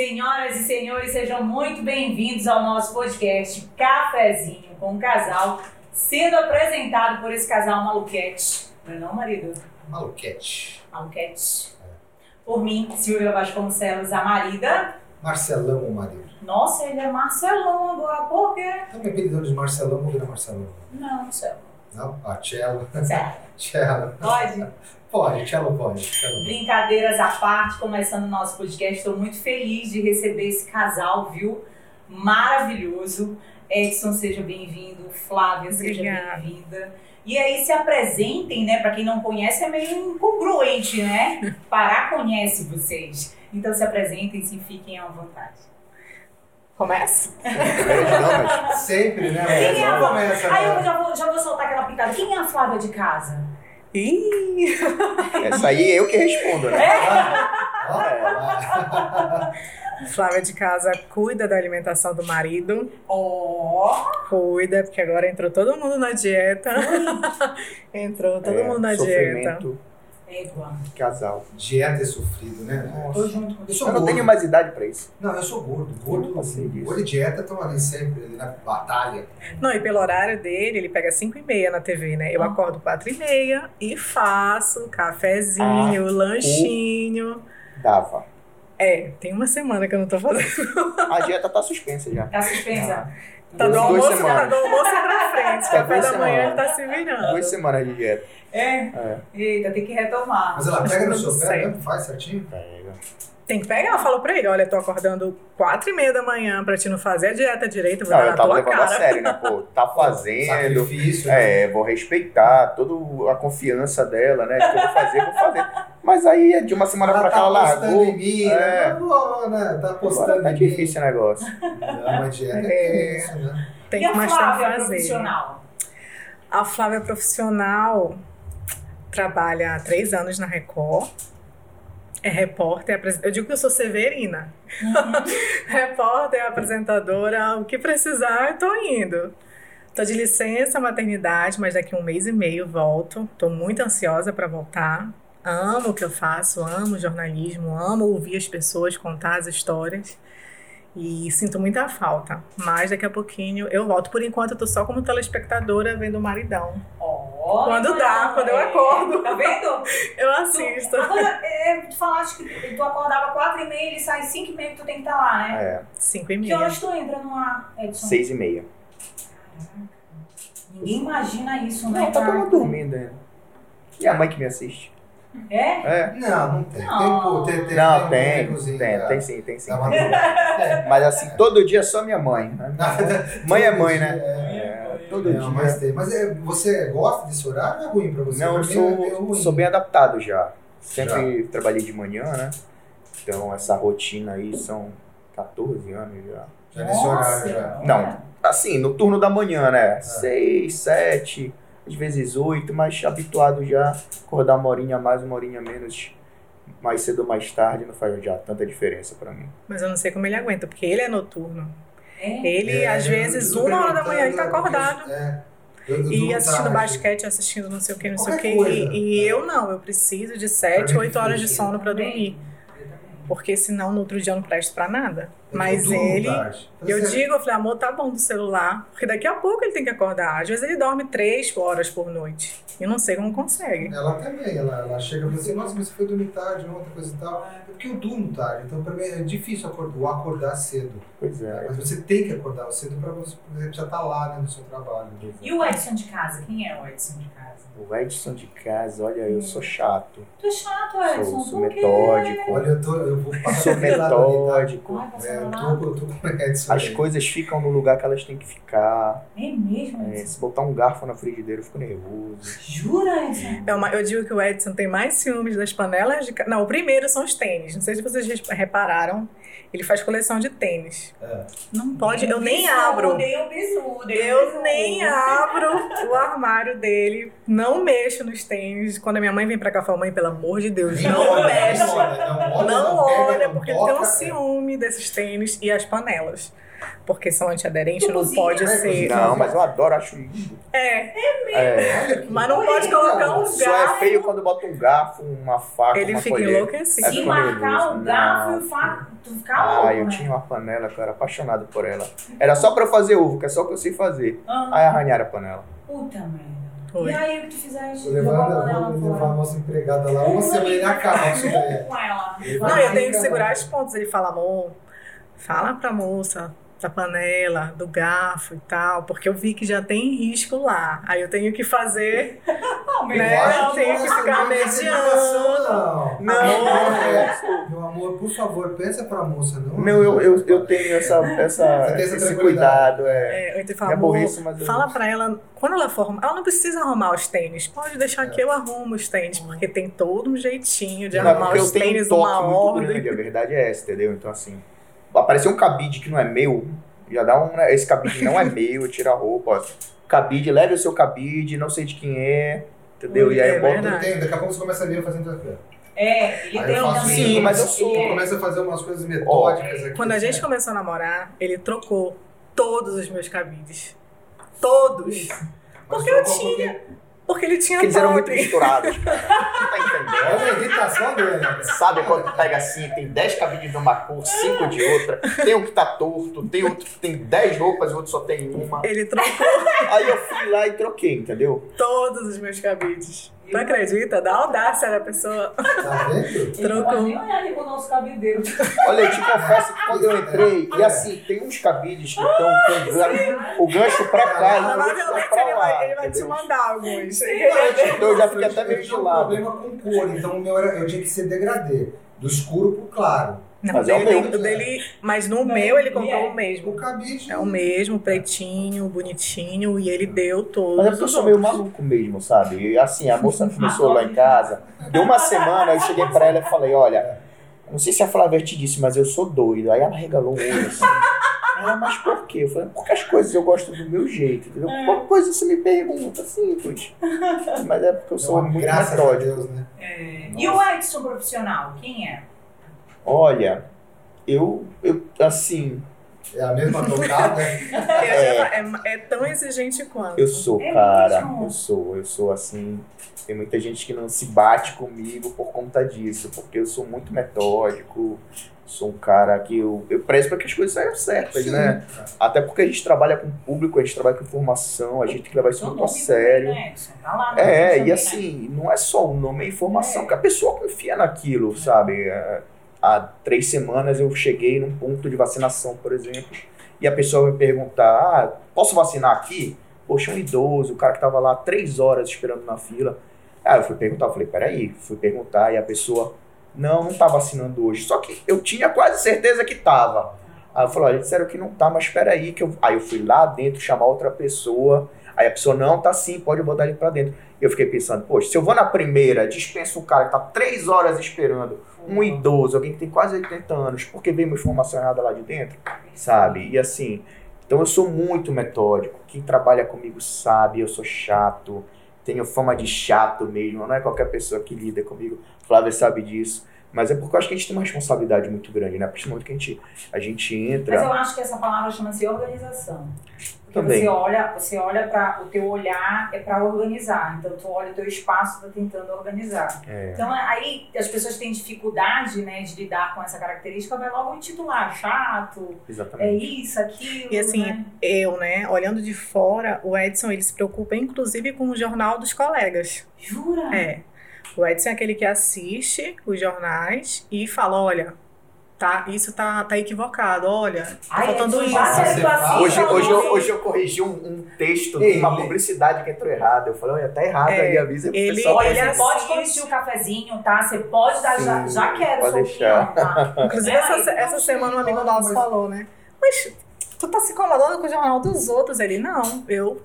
Senhoras e senhores, sejam muito bem-vindos ao nosso podcast Cafezinho com o Casal, sendo apresentado por esse casal maluquete. Não é não, marido? Maluquete. Maluquete. Por mim, Silvia Vasconcelos, a marida. Marcelão, o marido. Nossa, ele é Marcelão agora, por quê? Tá me apelidando de Marcelão, virar Marcelão. Não, Marcelo. Não? Ah, Cello. Cello. Pode? Pode, Cello pode. Cello. Brincadeiras à parte, começando o nosso podcast, estou muito feliz de receber esse casal, viu? Maravilhoso. Edson, seja bem-vindo. Flávia, seja bem-vinda. E aí se apresentem, né? Para quem não conhece, é meio incongruente, né? Pará conhece vocês. Então se apresentem, se fiquem à vontade. Começa? Não, mas Sempre, né? Quem é a Mas começa, Aí eu né? já vou, já vou soltar aquela pitada. Quem é a Flávia de casa? Ih! essa aí eu que respondo, né? Ó, lá. Flávia de casa cuida da alimentação do marido. Ó! Cuida, porque agora entrou todo mundo na dieta. entrou todo É, mundo na dieta. Sofrimento, Égua. casal. Dieta é sofrido, né? Tô junto com Eu você. sou Eu não tenho mais idade pra isso. Não, eu sou gordo. Gordo, Eu passei disso. gordo e dieta estão ali sempre, ali na batalha. Não, e pelo horário dele, ele pega 5 e meia na TV, né? Eu Ah. acordo 4 e meia e faço cafezinho, Ah, lanchinho. Dava. É, tem uma semana que eu não tô fazendo. A dieta tá suspensa já. Tá suspensa? Tá do almoço, tá do almoço pra frente. É, Café da manhã ele tá se virando. Duas semanas de dieta. É? É. Eita, tem que retomar. Mas ela pega no seu pé mesmo? Faz certinho? Pega. Tem que pegar, eu falo pra ele, olha, eu tô acordando quatro e meia da manhã pra te não fazer a dieta direito, vou Não, dar eu na tava tua levando a cara. sério, né? Pô, tá fazendo. Sacrifício. né? É, vou respeitar toda a confiança dela, né? De que eu vou fazer, vou fazer. Mas aí, de uma semana pra cá, ela apostando largou. em mim, É. né? Né? Tá Agora tá em mim. difícil o negócio. Não, mas dieta É. é isso, né? Tem e a que mais Flávia, fazer. profissional? A Flávia é profissional trabalha há três anos na Record. É repórter, eu digo que eu sou severina. repórter, apresentadora, o que precisar, eu tô indo. Tô de licença maternidade, mas daqui a um mês e meio volto. Tô muito ansiosa para voltar. Amo o que eu faço, amo jornalismo, amo ouvir as pessoas contar as histórias. E sinto muita falta. Mas daqui a pouquinho eu volto. Por enquanto eu tô só como telespectadora vendo o maridão. Ó, Quando dá, quando eu é. acordo. Tá vendo? Eu assisto. Tu, agora, é, tu falaste que tu acordava 4 e meia, ele sai 5 e meia que tu tem que estar lá, né? É, Cinco e Que meia. horas tu entra no ar, Edson? seis e meia. Ninguém imagina isso, né? Não, tá todo mundo dormindo ainda. E a mãe que me assiste? É? É. Não, não tem. Não. Tem, pô, tem, tem, Não, tem, tem, da- tem sim, tem sim. É. Mas assim, todo dia só minha mãe. Mãe é mãe, né? É. É, todo Não, mas dia. tem. Mas é, você gosta desse horário ou é ruim pra você? Não, eu Pra é meio sou, sou bem adaptado já. Sempre trabalhei de manhã, né? Então essa rotina aí são 14 anos já. Já nesse horário já. Não, assim, no turno da manhã, né? 6, 7, às vezes 8, mas habituado já. Acordar uma horinha a mais, uma horinha a menos, mais cedo ou mais tarde, não faz já tanta diferença pra mim. Mas eu não sei como ele aguenta, porque ele é noturno. É? Ele, É, às vezes, uma hora da manhã, ele tá acordado. é, E assistindo tarde. basquete, assistindo não sei o que, não sei o Qualquer que. coisa. E, e eu não, eu preciso de 7, Pra mim, 8 horas de sono pra dormir. Porque senão no outro dia eu não presto pra nada. Eu Mas ele. Eu digo, eu falei, amor, tá bom do celular. Porque daqui a pouco ele tem que acordar. Às vezes ele dorme 3 horas por noite. E não sei como consegue. Ela também, ela, ela chega e fala assim, nossa, mas você foi dormir tarde, ontem, coisa e tal. É porque eu durmo tarde, então pra mim é difícil acordar, acordar cedo. Pois é. Mas você tem que acordar cedo pra você você já estar lá né, no seu trabalho. E o Edson de casa? Quem é o Edson de casa? O Edson de casa, olha, eu sou chato. Tu é chato, Edson. Sou, sou por metódico. Olha, eu, tô, eu vou passar Sou por metódico. Ai, tá? É, eu não tô, eu tô com o Edson As coisas ficam no lugar que elas têm que ficar. É mesmo, É, se botar um garfo na frigideira, eu fico nervoso. Jura, Edson? É uma- eu digo que o Edson tem mais ciúmes das panelas de. Não, o primeiro são os tênis. Não sei se vocês repararam. Ele faz coleção de tênis. É. Não pode, eu nem abro. Eu Eu nem abro o armário dele. Não mexo nos tênis. Quando a minha mãe vem pra cá, eu falo, mãe, pelo amor de Deus, não olha, mexe. nem olha, Não olha, Não olha, não porque ele tem um é. ciúme desses tênis e as panelas. Porque são antiaderentes, Tu não cozinha, pode né? ser. Não, mas eu adoro, acho lindo. É, É, Olha que- mas não pode colocar um só é garfo. feio quando bota um garfo, uma faca, Ele uma fica colher. enlouquecido. É Se marcar nervoso. o garfo e o faca. tu ficava Ah, eu né? tinha uma panela que eu era apaixonado por ela. Era só pra eu fazer ovo, que é só o que eu sei fazer. Ah, Aí arranharam a panela. puta merda. Foi. E aí, o que tu fizeste? Jogou a levar, panela vou levar a nossa empregada lá uma semana e com ela. Não, eu tenho que segurar as pontas. Ele fala, amor, fala pra moça da panela, do garfo e tal, porque eu vi que já tem risco lá. Aí eu tenho que fazer, Não, meu Né? Eu tenho que ficar mediando. Não, Não, é, Meu amor, por favor, pensa pra moça, não. Não, eu, eu, eu tenho essa, essa, Você tem essa esse cuidado. É. é, eu tenho que É burrice, mas eu- fala pra ela, quando ela for arrumar, ela não precisa arrumar os tênis, pode deixar que eu arrumo os tênis, porque tem todo um jeitinho de Não, é arrumar os um tênis, uma ordem. grande, a verdade é essa, entendeu? Então, assim, aparecer um cabide que não é meu, já dá um. né, Esse cabide não é meu, eu tiro a roupa, ó. Cabide, leve o seu cabide, não sei de quem é, entendeu? E aí É eu boto. verdade. Eu tenho, daqui a pouco você começa a ver eu fazendo aqui. É, ele tem. Sim, mas eu sou- Eu começo a fazer umas coisas metódicas aqui. Quando a gente começou a namorar, ele trocou todos os meus cabides. Todos. Mas Porque eu tinha. Porque ele tinha Porque eles eram muito misturados, cara. Não tá entendendo? Olha a irritação dele. né? Sabe quando tu pega assim, tem 10 cabides de uma cor, 5 de outra, tem um que tá torto, tem outro que tem 10 roupas e o outro só tem uma. Ele trocou Aí eu fui lá e troquei, entendeu? todos os meus cabides. Tu acredita? Da audácia da pessoa. Tá vendo? Trocou. nem olhar ali pro nosso cabideiro. Olha, eu te confesso que quando eu entrei, e assim, tem uns cabides que estão com o gan- o gancho pra cá e o gancho Provavelmente pra ele lá. vai, ele vai te entendeu? mandar alguns. Então eu já fiquei até meio eu de tinha um lado. problema com cor, então o meu era, eu tinha que ser degradê. Do escuro pro claro. Não, Mas é o dele, meu. tem- o dele, mas no Não, meu ele comprou é. o mesmo. O cabide. É o mesmo, pretinho, bonitinho, e ele deu todos. Mas é porque eu sou meio maluco mesmo, sabe? E assim, a moça começou lá em casa, deu uma semana, eu cheguei pra ela e falei, olha, eu não sei se a Flávia te disse, mas eu sou doido. Aí ela regalou o olho assim. Ela, mas por quê? Eu falei, porque as coisas eu gosto do meu jeito, entendeu? Qualquer coisa você me pergunta, simples. Mas é porque eu sou Não, muito graças a metódico. Deus, né? É. E o Edson profissional, quem é? Olha, eu, eu, assim, É a mesma tocada. É, é- é tão exigente quanto. eu sou, É cara, mesmo? eu sou, eu sou assim. Tem muita gente que não se bate comigo por conta disso, porque eu sou muito metódico, sou um cara que eu, eu prezo para que as coisas saiam certas, Sim. né? Até porque a gente trabalha com público, a gente trabalha com informação, a gente tem que levar isso muito a sério. também, né? Tá lá É, e assim, não é só o nome, é informação, É. que a pessoa confia naquilo, sabe? Há três semanas eu cheguei num ponto de vacinação, por exemplo, e a pessoa vai perguntar: ah, posso vacinar aqui? Poxa, um idoso, o cara que tava lá três horas esperando na fila. Aí eu fui perguntar, eu falei, peraí, fui perguntar, e a pessoa, não, não tá vacinando hoje. Só que eu tinha quase certeza que tava. Aí eu falei, olha, disseram que não tá, mas peraí, que eu. Aí eu fui lá dentro chamar outra pessoa. Aí a pessoa, não, tá sim, pode botar ele pra dentro. Eu fiquei pensando, poxa, se eu vou na primeira, dispenso um cara que tá três horas esperando, um idoso, alguém que tem quase 80 anos, porque veio uma informação errada lá de dentro, sabe? E assim, então eu sou muito metódico. Quem trabalha comigo sabe, eu sou chato, tenho fama de chato mesmo, não é qualquer pessoa que lida comigo. Flávia sabe disso. Mas é porque eu acho que a gente tem uma responsabilidade muito grande, né? A partir do momento que a gente, a gente entra. Mas eu acho que essa palavra chama-se organização. Porque Também. você olha, você olha para o teu olhar é para organizar. Então tu olha o teu espaço, tá tentando organizar. É. Então aí as pessoas têm dificuldade, né, de lidar com essa característica, vai logo intitular chato, é Exatamente. isso, aquilo, E assim, né? eu, né, olhando de fora, o Edson ele se preocupa inclusive com o jornal dos colegas. Jura? É. O Edson é aquele que assiste os jornais e fala: olha, tá, isso tá, tá equivocado, olha, tá Ai, faltando Edson, isso. já fala. Hoje, hoje, eu, hoje eu corrigi um, um texto de uma publicidade que entrou errado. Eu falei, olha, tá errado É, aí, avisa pro ele- pessoal. Olha, ele pode corrigir o cafezinho, tá? Você pode dar, já, Sim, já quero pode deixar. tá? Inclusive, É, essa, mas essa não, semana um amigo nosso falou, né? Mas tu tá se incomodando com o jornal dos outros? Ele, não, eu.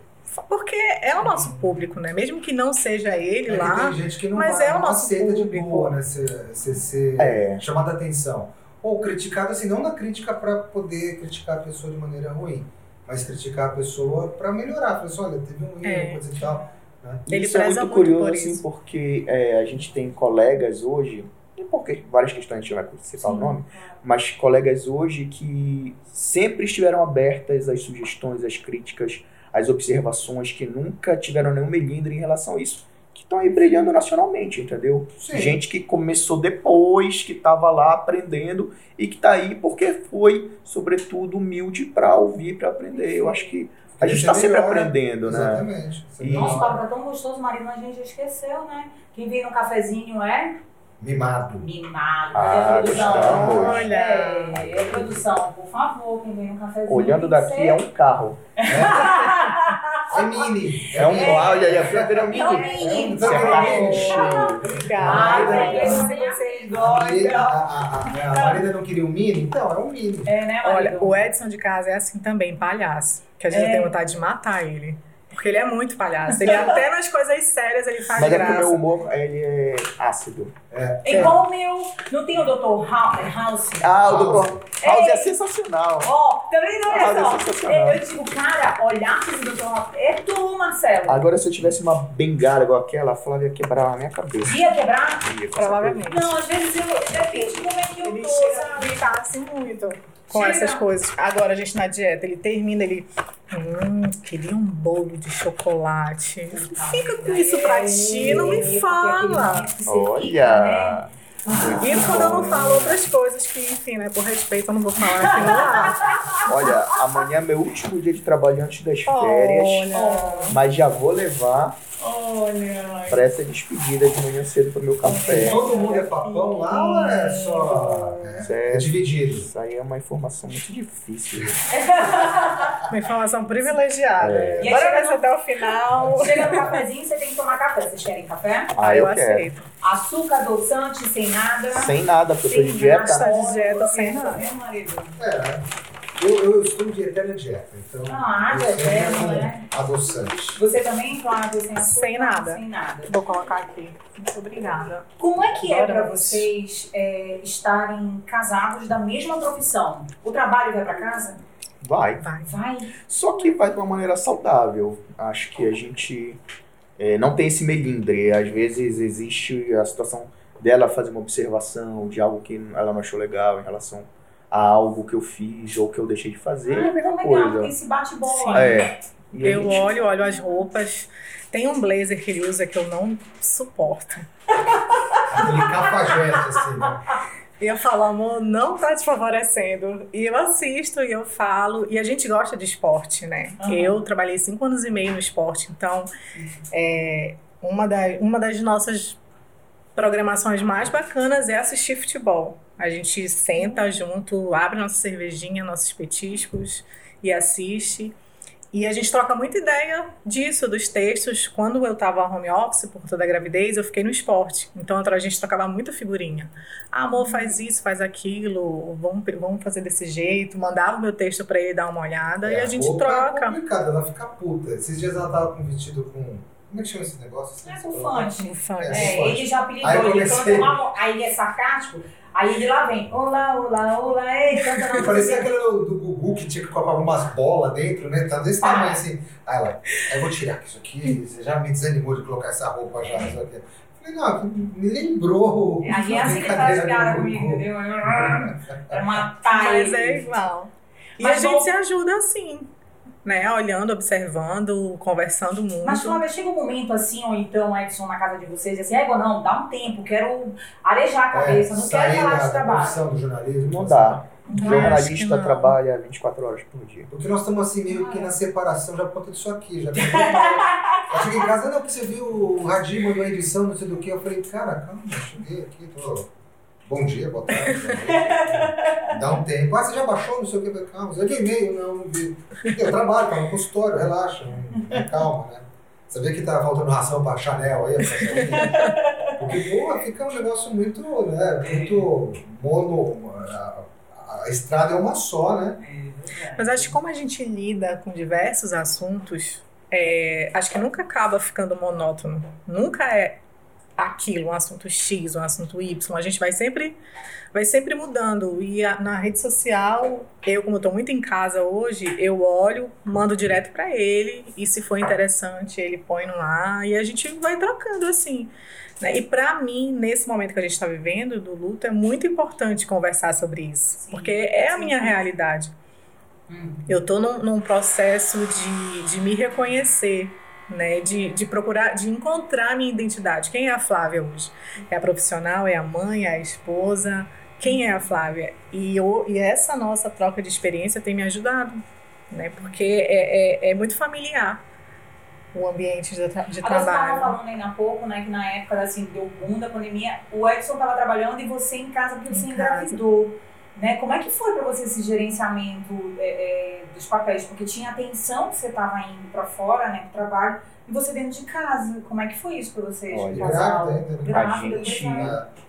Porque é o nosso público, né? Mesmo que não seja ele É lá. tem gente que não, mas vai, é o nosso aceita de público. boa, né? Ser, ser, ser É. chamado a atenção. Ou criticado, assim, não na crítica pra poder criticar a pessoa de maneira ruim, mas criticar a pessoa pra melhorar. Falar assim, olha, teve um erro, É. coisa e tal. Né? Ele isso é preza muito muito curioso, por assim, isso. porque é, a gente tem colegas hoje, e porque várias questões a gente não vai citar o nome, mas colegas hoje que sempre estiveram abertas às sugestões, às críticas, às observações, que nunca tiveram nenhum melindre em relação a isso. que estão aí brilhando nacionalmente, entendeu? Sim. Gente que começou depois, que estava lá aprendendo e que está aí porque foi, sobretudo, humilde para ouvir, para aprender. Eu acho que a gente está sempre melhora. aprendendo, né? Exatamente. E- Nossa, o papo tá tão gostoso, marido, mas a gente já esqueceu, né? Quem vem no cafezinho é Mimado. mimado. Ah, a produção? gostamos. Olha. É, é, produção, por favor, quem vem no cafezinho. Olhando daqui ser- é um carro. É mini. É um mini. olha aí, a Fran É um mini. mini. Você é cartucho. Ai, Obrigada. velho, eu sei que vocês A, Marida- gostam. a, a, a, a Marida não queria um mini? Então, é um mini. É, né, Olha, o Edson de casa é assim também, palhaço. Que a gente É. tem vontade de matar ele. Porque ele é muito palhaço. Ele até nas coisas sérias ele faz Mas é porque o graça. meu humor, ele é ácido. Igual o meu. Não tem o Dr. House? Ah, o House. Dr. House é sensacional. Ó, também não House é é só. sensacional. Eu digo, cara, olhar pro Dr. House é tu, Marcelo. Agora, se eu tivesse uma bengala igual aquela, a Flávia ia quebrar a minha cabeça. Ia quebrar? Ia, Provavelmente. Não, às vezes eu. Depende de como é que eu Ele tô, sabe? gritar assim muito com Chega. essas coisas. Agora a gente na dieta, ele termina, ele. Hum, queria um bolo de chocolate. Fica com isso pra ti, não É, me porque fala. né? Olha! Muito Isso quando eu não bom. falo outras coisas que, enfim, né, por respeito eu não vou falar aqui no ar. Olha, amanhã é meu último dia de trabalho antes das férias. Olha. Mas já vou levar Olha. pra essa despedida de manhã cedo pro meu café. Todo mundo é papão lá ou é só. É, é Certo. dividido? Isso aí é uma informação muito difícil. Uma informação privilegiada. É. E Bora ver no- até o final. Chega no cafezinho, você tem que tomar café. Vocês querem café? Ah, eu, eu quero. aceito. Açúcar, adoçante, sem nada. Sem nada, porque eu tô de Sem dieta. Tá de dieta, sem Tá nada. vendo, marido? É. Eu, eu estou de eterna dieta, então. Ah, água eu né? Adoçante. Você também, Flávio, sem açúcar? Sem nada. Sem nada. Vou colocar aqui. Muito obrigada. Como é que é pra vocês é, estarem casados da mesma profissão? O trabalho vai pra casa? Vai. Vai. Vai. Só que vai de uma maneira saudável. Acho que a gente é, não tem esse melindre. Às vezes existe a situação dela fazer uma observação de algo que ela não achou legal em relação a algo que eu fiz ou que eu deixei de fazer. é a Ah, mesma então legal, coisa. tem esse bate-bola. É. E Eu gente- olho, olho as roupas. Tem um blazer que ele usa que eu não suporto. Aquele cafajeste, assim, né? E eu falo, amor, não tá te favorecendo. E eu assisto e eu falo. E a gente gosta de esporte, né? Aham. Eu trabalhei cinco anos e meio no esporte, então é, uma, da, uma das nossas programações mais bacanas é assistir futebol. A gente senta junto, abre nossa cervejinha, nossos petiscos e assiste. E a gente troca muita ideia disso, dos textos. Quando eu estava home office, por toda a gravidez, eu fiquei no esporte. Então a gente trocava muita figurinha. Ah, amor, faz isso, faz aquilo, vamos, vamos fazer desse jeito. Mandava o meu texto para ele dar uma olhada e É, a gente roupa É troca. complicado, ela fica puta. Esses dias ela tava com um vestido com. Como é que chama esse negócio? É funk. Ufa. É. É, ele já apelidou, Aí ele canta uma, aí ele é sarcástico, aí ele lá vem, olá, olá, olá, ei, canta na Parecia aquele do, do Gugu que tinha que colocar algumas bolas dentro, né? Tá desse tamanho assim. Aí ela, eu vou tirar isso aqui, você já me desanimou de colocar essa roupa já. Não sei o quê. Falei, não, me lembrou. Aí é a assim que ele faz piada comigo, entendeu? Pra matar Mas ele. é igual. E Mas a gente vamos- se ajuda assim, né? Olhando, observando, conversando muito. Mas Flávia, chega um momento assim, ou então, Edson, na casa de vocês, assim, égua, não, dá um tempo, quero arejar a cabeça, É, não quero falar de trabalho. do jornalismo. Não dá. Eu acho que Jornalista não. trabalha 24 horas por dia. Porque nós estamos assim meio que na separação já conta disso aqui. Já eu cheguei em casa, não, porque você viu o Radim mandou a edição, não sei do que. Eu falei, cara, calma, eu cheguei aqui, tô. Bom dia, boa tarde. Dá um tempo. Ah, você já baixou, não sei o que. Calma, você viu e-mail? Não, não vi. Eu trabalho, tá no consultório, relaxa, calma, né? Sabia que tá faltando ração pra Chanel aí, sair? Porque, pô, fica um negócio muito, né, muito mono. A, a estrada é uma só, né? Mas acho que como a gente lida com diversos assuntos, é, acho que nunca acaba ficando monótono. Nunca é aquilo, um assunto X, um assunto Y. A gente vai sempre, vai sempre mudando. E a- na rede social, eu, como estou muito em casa hoje, eu olho, mando direto para ele. E se for interessante, ele põe no ar. E a gente vai trocando assim. né? E para mim, nesse momento que a gente está vivendo do luto, é muito importante conversar sobre isso. Sim, porque é a sim. minha realidade. Hum. Eu tô num, num processo de, de me reconhecer né? De, de procurar, de encontrar minha identidade. Quem é a Flávia hoje? É a profissional, é a mãe, é a esposa? Quem é a Flávia? E, eu, e essa nossa troca de experiência tem me ajudado, né? Porque é, é, é muito familiar o ambiente de, tra de Agora, trabalho. Você estava falando ainda há pouco, né, que na época assim, deu boom da pandemia, o Edson estava trabalhando e você em casa porque você Em casa. Né? Como é que foi para você esse gerenciamento é, é, dos papéis? Porque tinha atenção que você estava indo para fora, né, pro trabalho, e você dentro de casa. Como é que foi isso para vocês? Olha, casal? grávida ainda, né? Grávida, A gente-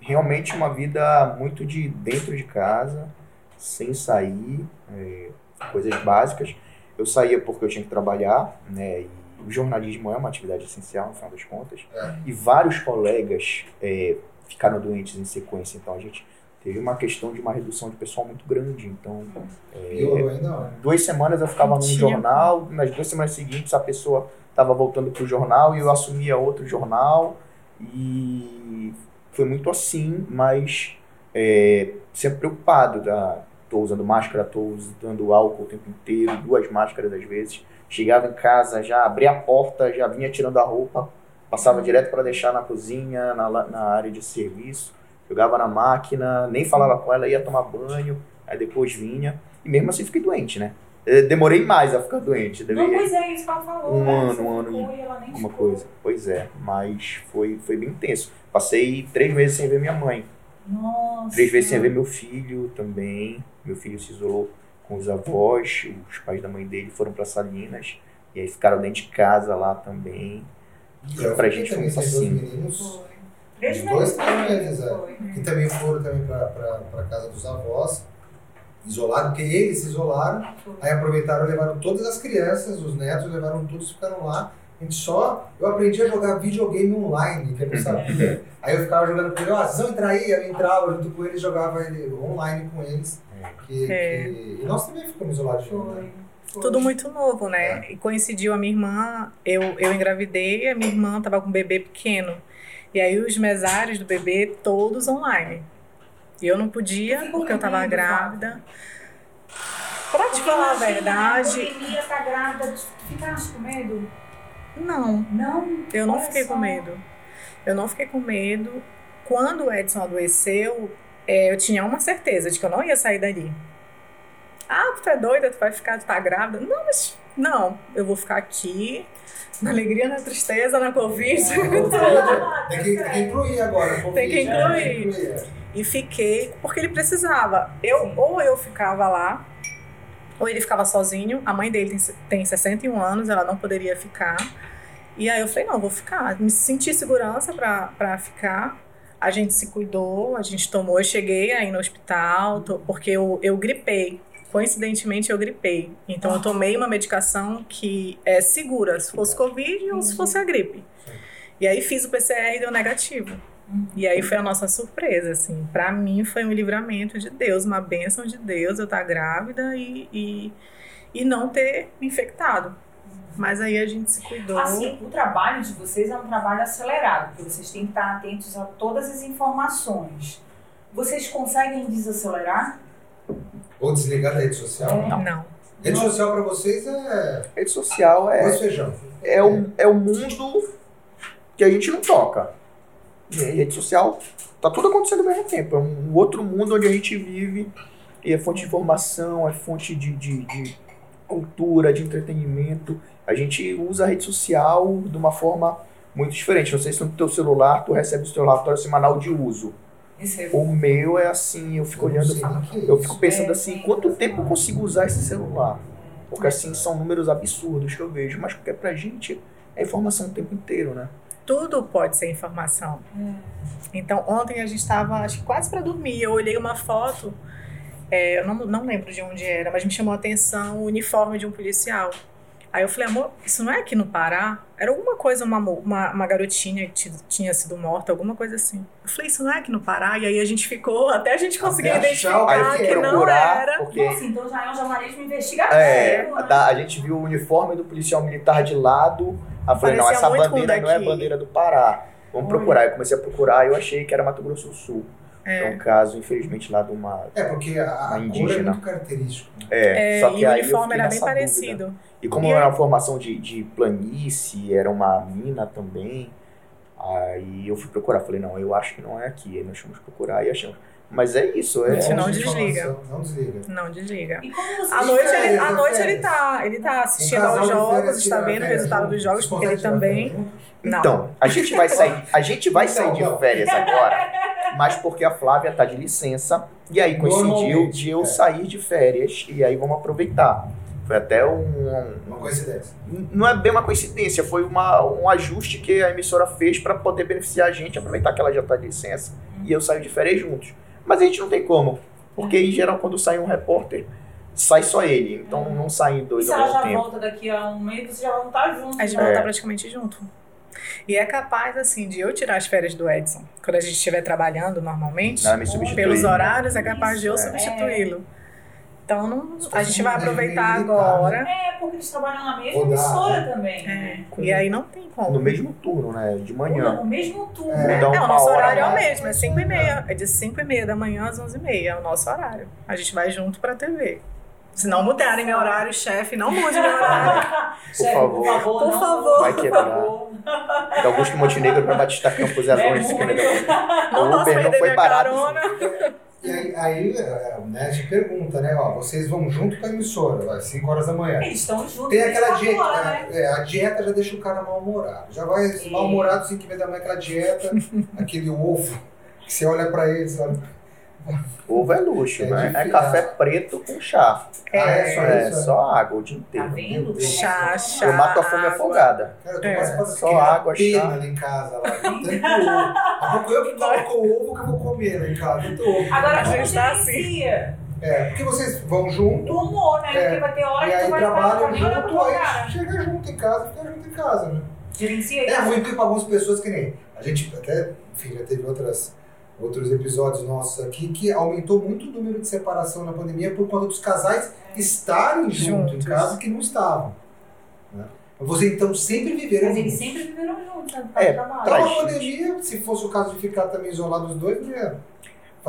realmente uma vida muito de dentro de casa, sem sair, é, coisas básicas. Eu saía porque eu tinha que trabalhar, né? E o jornalismo é uma atividade essencial, no final das contas. É. E vários colegas é, ficaram doentes em sequência, então a gente teve uma questão de uma redução de pessoal muito grande. Então, é, Piorou ainda, ó. duas semanas eu ficava num jornal, nas duas semanas seguintes a pessoa estava voltando pro jornal e eu assumia outro jornal e foi muito assim, mas é, sempre preocupado, tá? Tô usando máscara, tô usando álcool o tempo inteiro, duas máscaras às vezes. Chegava em casa, já abria a porta, já vinha tirando a roupa, passava direto para deixar na cozinha, na, na área de serviço, jogava na máquina, nem falava com ela, ia tomar banho, aí depois vinha. E mesmo assim fiquei doente, né? Demorei mais a ficar doente. Não, pois é, isso que ela falou. Um né? ano, Você um ano e alguma ficou. coisa. Pois é, mas foi, foi bem intenso. Passei três meses sem ver minha mãe. Nossa. Três vezes sem ver meu filho também. Meu filho se isolou com os avós, os pais da mãe dele foram para Salinas. E aí ficaram dentro de casa lá também. Eu pra fiquei gente foi muito dois meninos. Dois, três meses, é. Que também foram também para casa dos avós, isolados, porque eles se isolaram, aí aproveitaram e levaram todas as crianças, os netos, levaram todos, ficaram lá. A gente só. Eu aprendi a jogar videogame online, que eu não sabia. Aí eu ficava jogando com ele, ó, vocês vão entrar aí? Eu entrava junto com eles, jogava ele online com eles. Que, É. que- E nós também ficamos isolados juntos. né? Tudo muito novo, né? E coincidiu a minha irmã, eu, eu engravidei e a minha irmã tava com um bebê pequeno. E aí os mesários do bebê todos online. E eu não podia porque eu tava com medo, grávida. Pra te falar a verdade, pandemia, tá grávida, ficaste com medo? não. Não. Eu não fiquei com medo. Eu não fiquei com medo. Quando o Edson adoeceu, é, eu tinha uma certeza de que eu não ia sair dali. Ah, tu é doida, tu vai ficar, tu tá grávida? Não, mas não, eu vou ficar aqui, na alegria, na tristeza, na Covid. Tem que, tem que incluir agora. um Tem que né? incluir. Tem que incluir, é. E fiquei, porque ele precisava. Eu, ou eu ficava lá, ou ele ficava sozinho. A mãe dele tem, tem 61 anos, ela não poderia ficar. E aí eu falei, não, vou ficar. Me senti segurança pra ficar. A gente se cuidou, a gente tomou. Eu cheguei aí no hospital, tô- porque eu, eu gripei. Coincidentemente, eu gripei. Então, eu tomei uma medicação que é segura, se fosse Covid ou se fosse a gripe. E aí, fiz o PCR e deu negativo. E aí foi a nossa surpresa, assim. Pra mim foi um livramento de Deus, uma bênção de Deus eu estar grávida e, e, e não ter me infectado. Mas aí a gente se cuidou. Assim, o trabalho de vocês é um trabalho acelerado, porque vocês têm que estar atentos a todas as informações. Vocês conseguem desacelerar? Ou desligar da rede social. Não. Rede social pra vocês é Rede social é, arroz feijão. é, o, é o mundo que a gente não toca. E a rede social tá tudo acontecendo ao mesmo tempo. É um outro mundo onde a gente vive e é fonte de informação, é fonte de, de, de cultura, de entretenimento. A gente usa a rede social de uma forma muito diferente. Não sei se no teu celular tu recebe o seu relatório semanal de uso. O meu é assim, eu fico Eu olhando, que é eu fico pensando É, assim, sim. quanto tempo eu consigo usar esse celular? Porque assim, são números absurdos que eu vejo, mas porque pra gente é informação o tempo inteiro, né? Tudo pode ser informação. Então, ontem a gente estava, acho que quase para dormir. Eu olhei uma foto, é, eu não, não lembro de onde era, mas me chamou a atenção o uniforme de um policial. Aí eu falei, amor, isso não é aqui no Pará? Era alguma coisa, uma, uma, uma garotinha que ti- tinha sido morta, alguma coisa assim. Eu falei, isso não é aqui no Pará? E aí a gente ficou, até a gente conseguir achar identificar fui que não era. porque Nossa, então já é um jornalismo investigativo. é, né? da- a gente viu o uniforme do policial militar de lado. Aí eu falei, não, essa bandeira não é daqui. bandeira do Pará. Vamos Olha. procurar. Eu comecei a procurar e eu achei que era Mato Grosso do Sul. É um caso, infelizmente, lá de uma. É, porque a, a é indígena. muito característico. né? É, É, só que e o uniforme era bem nessa dúvida. parecido. E como E era uma formação de, de planície, era uma mina também, aí eu fui procurar. Falei, não, eu acho que não é aqui. Aí nós fomos procurar e achamos. Mas é isso, é. Não Fonte de desliga. Não desliga. Não desliga. À noite, ele, à noite ele tá, ele tá assistindo aos jogos, está vendo o resultado dos jogos, porque ele também. Não. Então, a gente vai sair, a gente vai sair de Não, não. férias agora, mas porque a Flávia tá de licença, e aí coincidiu de eu é. sair de férias, e aí vamos aproveitar. Foi até um, Uma coincidência. não é bem uma coincidência, foi uma, um ajuste que a emissora fez para poder beneficiar a gente, aproveitar que ela já está de licença e eu saio de férias juntos. Mas a gente não tem como, porque em geral quando sai um repórter, sai só ele, então não saem E dois se ao ela mesmo já tempo. volta daqui a um mês, vocês já vão estar juntos. A gente né? vai É. estar praticamente junto. E é capaz, assim, de eu tirar as férias do Edson, quando a gente estiver trabalhando normalmente, substitui. pelos horários, é capaz de eu Isso, é. substituí-lo. Então, não- a gente um vai aproveitar militar, agora. É, porque eles trabalham na mesma Rodar, emissora né? também. É, né? e aí não tem como. No mesmo turno, né? De manhã. No mesmo turno. É. Mudar É, o nosso horário é o mesmo, é 5 e meia. É de 5 e meia da manhã às 11 e meia, é o nosso horário. A gente vai junto pra TV. Se não mudarem meu horário, chefe, não mude meu horário. Chefe, favor. por favor. Por favor. Vai por quebrar. favor. De Augusto Montenegro para Batista Campos é É longe. muito. Não O posso Uber não foi minha barato. carona. E aí, aí é, né, a gente pergunta, né? Ó, vocês vão junto com a emissora, às 5 horas da manhã. Eles estão juntos. Tem aquela dieta, fora, né? é, a dieta já deixa o cara mal-humorado. Já vai mal-humorado 5 e meia da manhã, aquela dieta, aquele ovo, que você olha pra ele e fala, Ovo é luxo, É né? É café preto com chá. ah, é só É, isso? só água o dia Tá inteiro. vendo? Chá, chá. Eu mato a fome água. afogada. Cara, eu tô É, quase fazendo só água, pena chá. lá em casa. Lá, tanto ovo. A pouco eu que coloco o ovo que eu vou comer lá em casa. Tanto ovo. Agora, A gente tá assim. É, porque vocês vão junto, do humor, né? É. Porque vai ter hora e que aí vai trabalham junto, aí chega junto em casa, fica junto em casa, né? Gerencia É ruim para algumas pessoas que nem. A gente até, enfim, já teve outras, outros episódios nossos aqui que aumentou muito o número de separação na pandemia por conta dos casais estarem juntos em casa que não estavam. Né? Vocês então sempre viveram Mas eles juntos. sempre viveram juntos, né? É, Então a pandemia, se fosse o caso de ficar também isolados os dois, não ia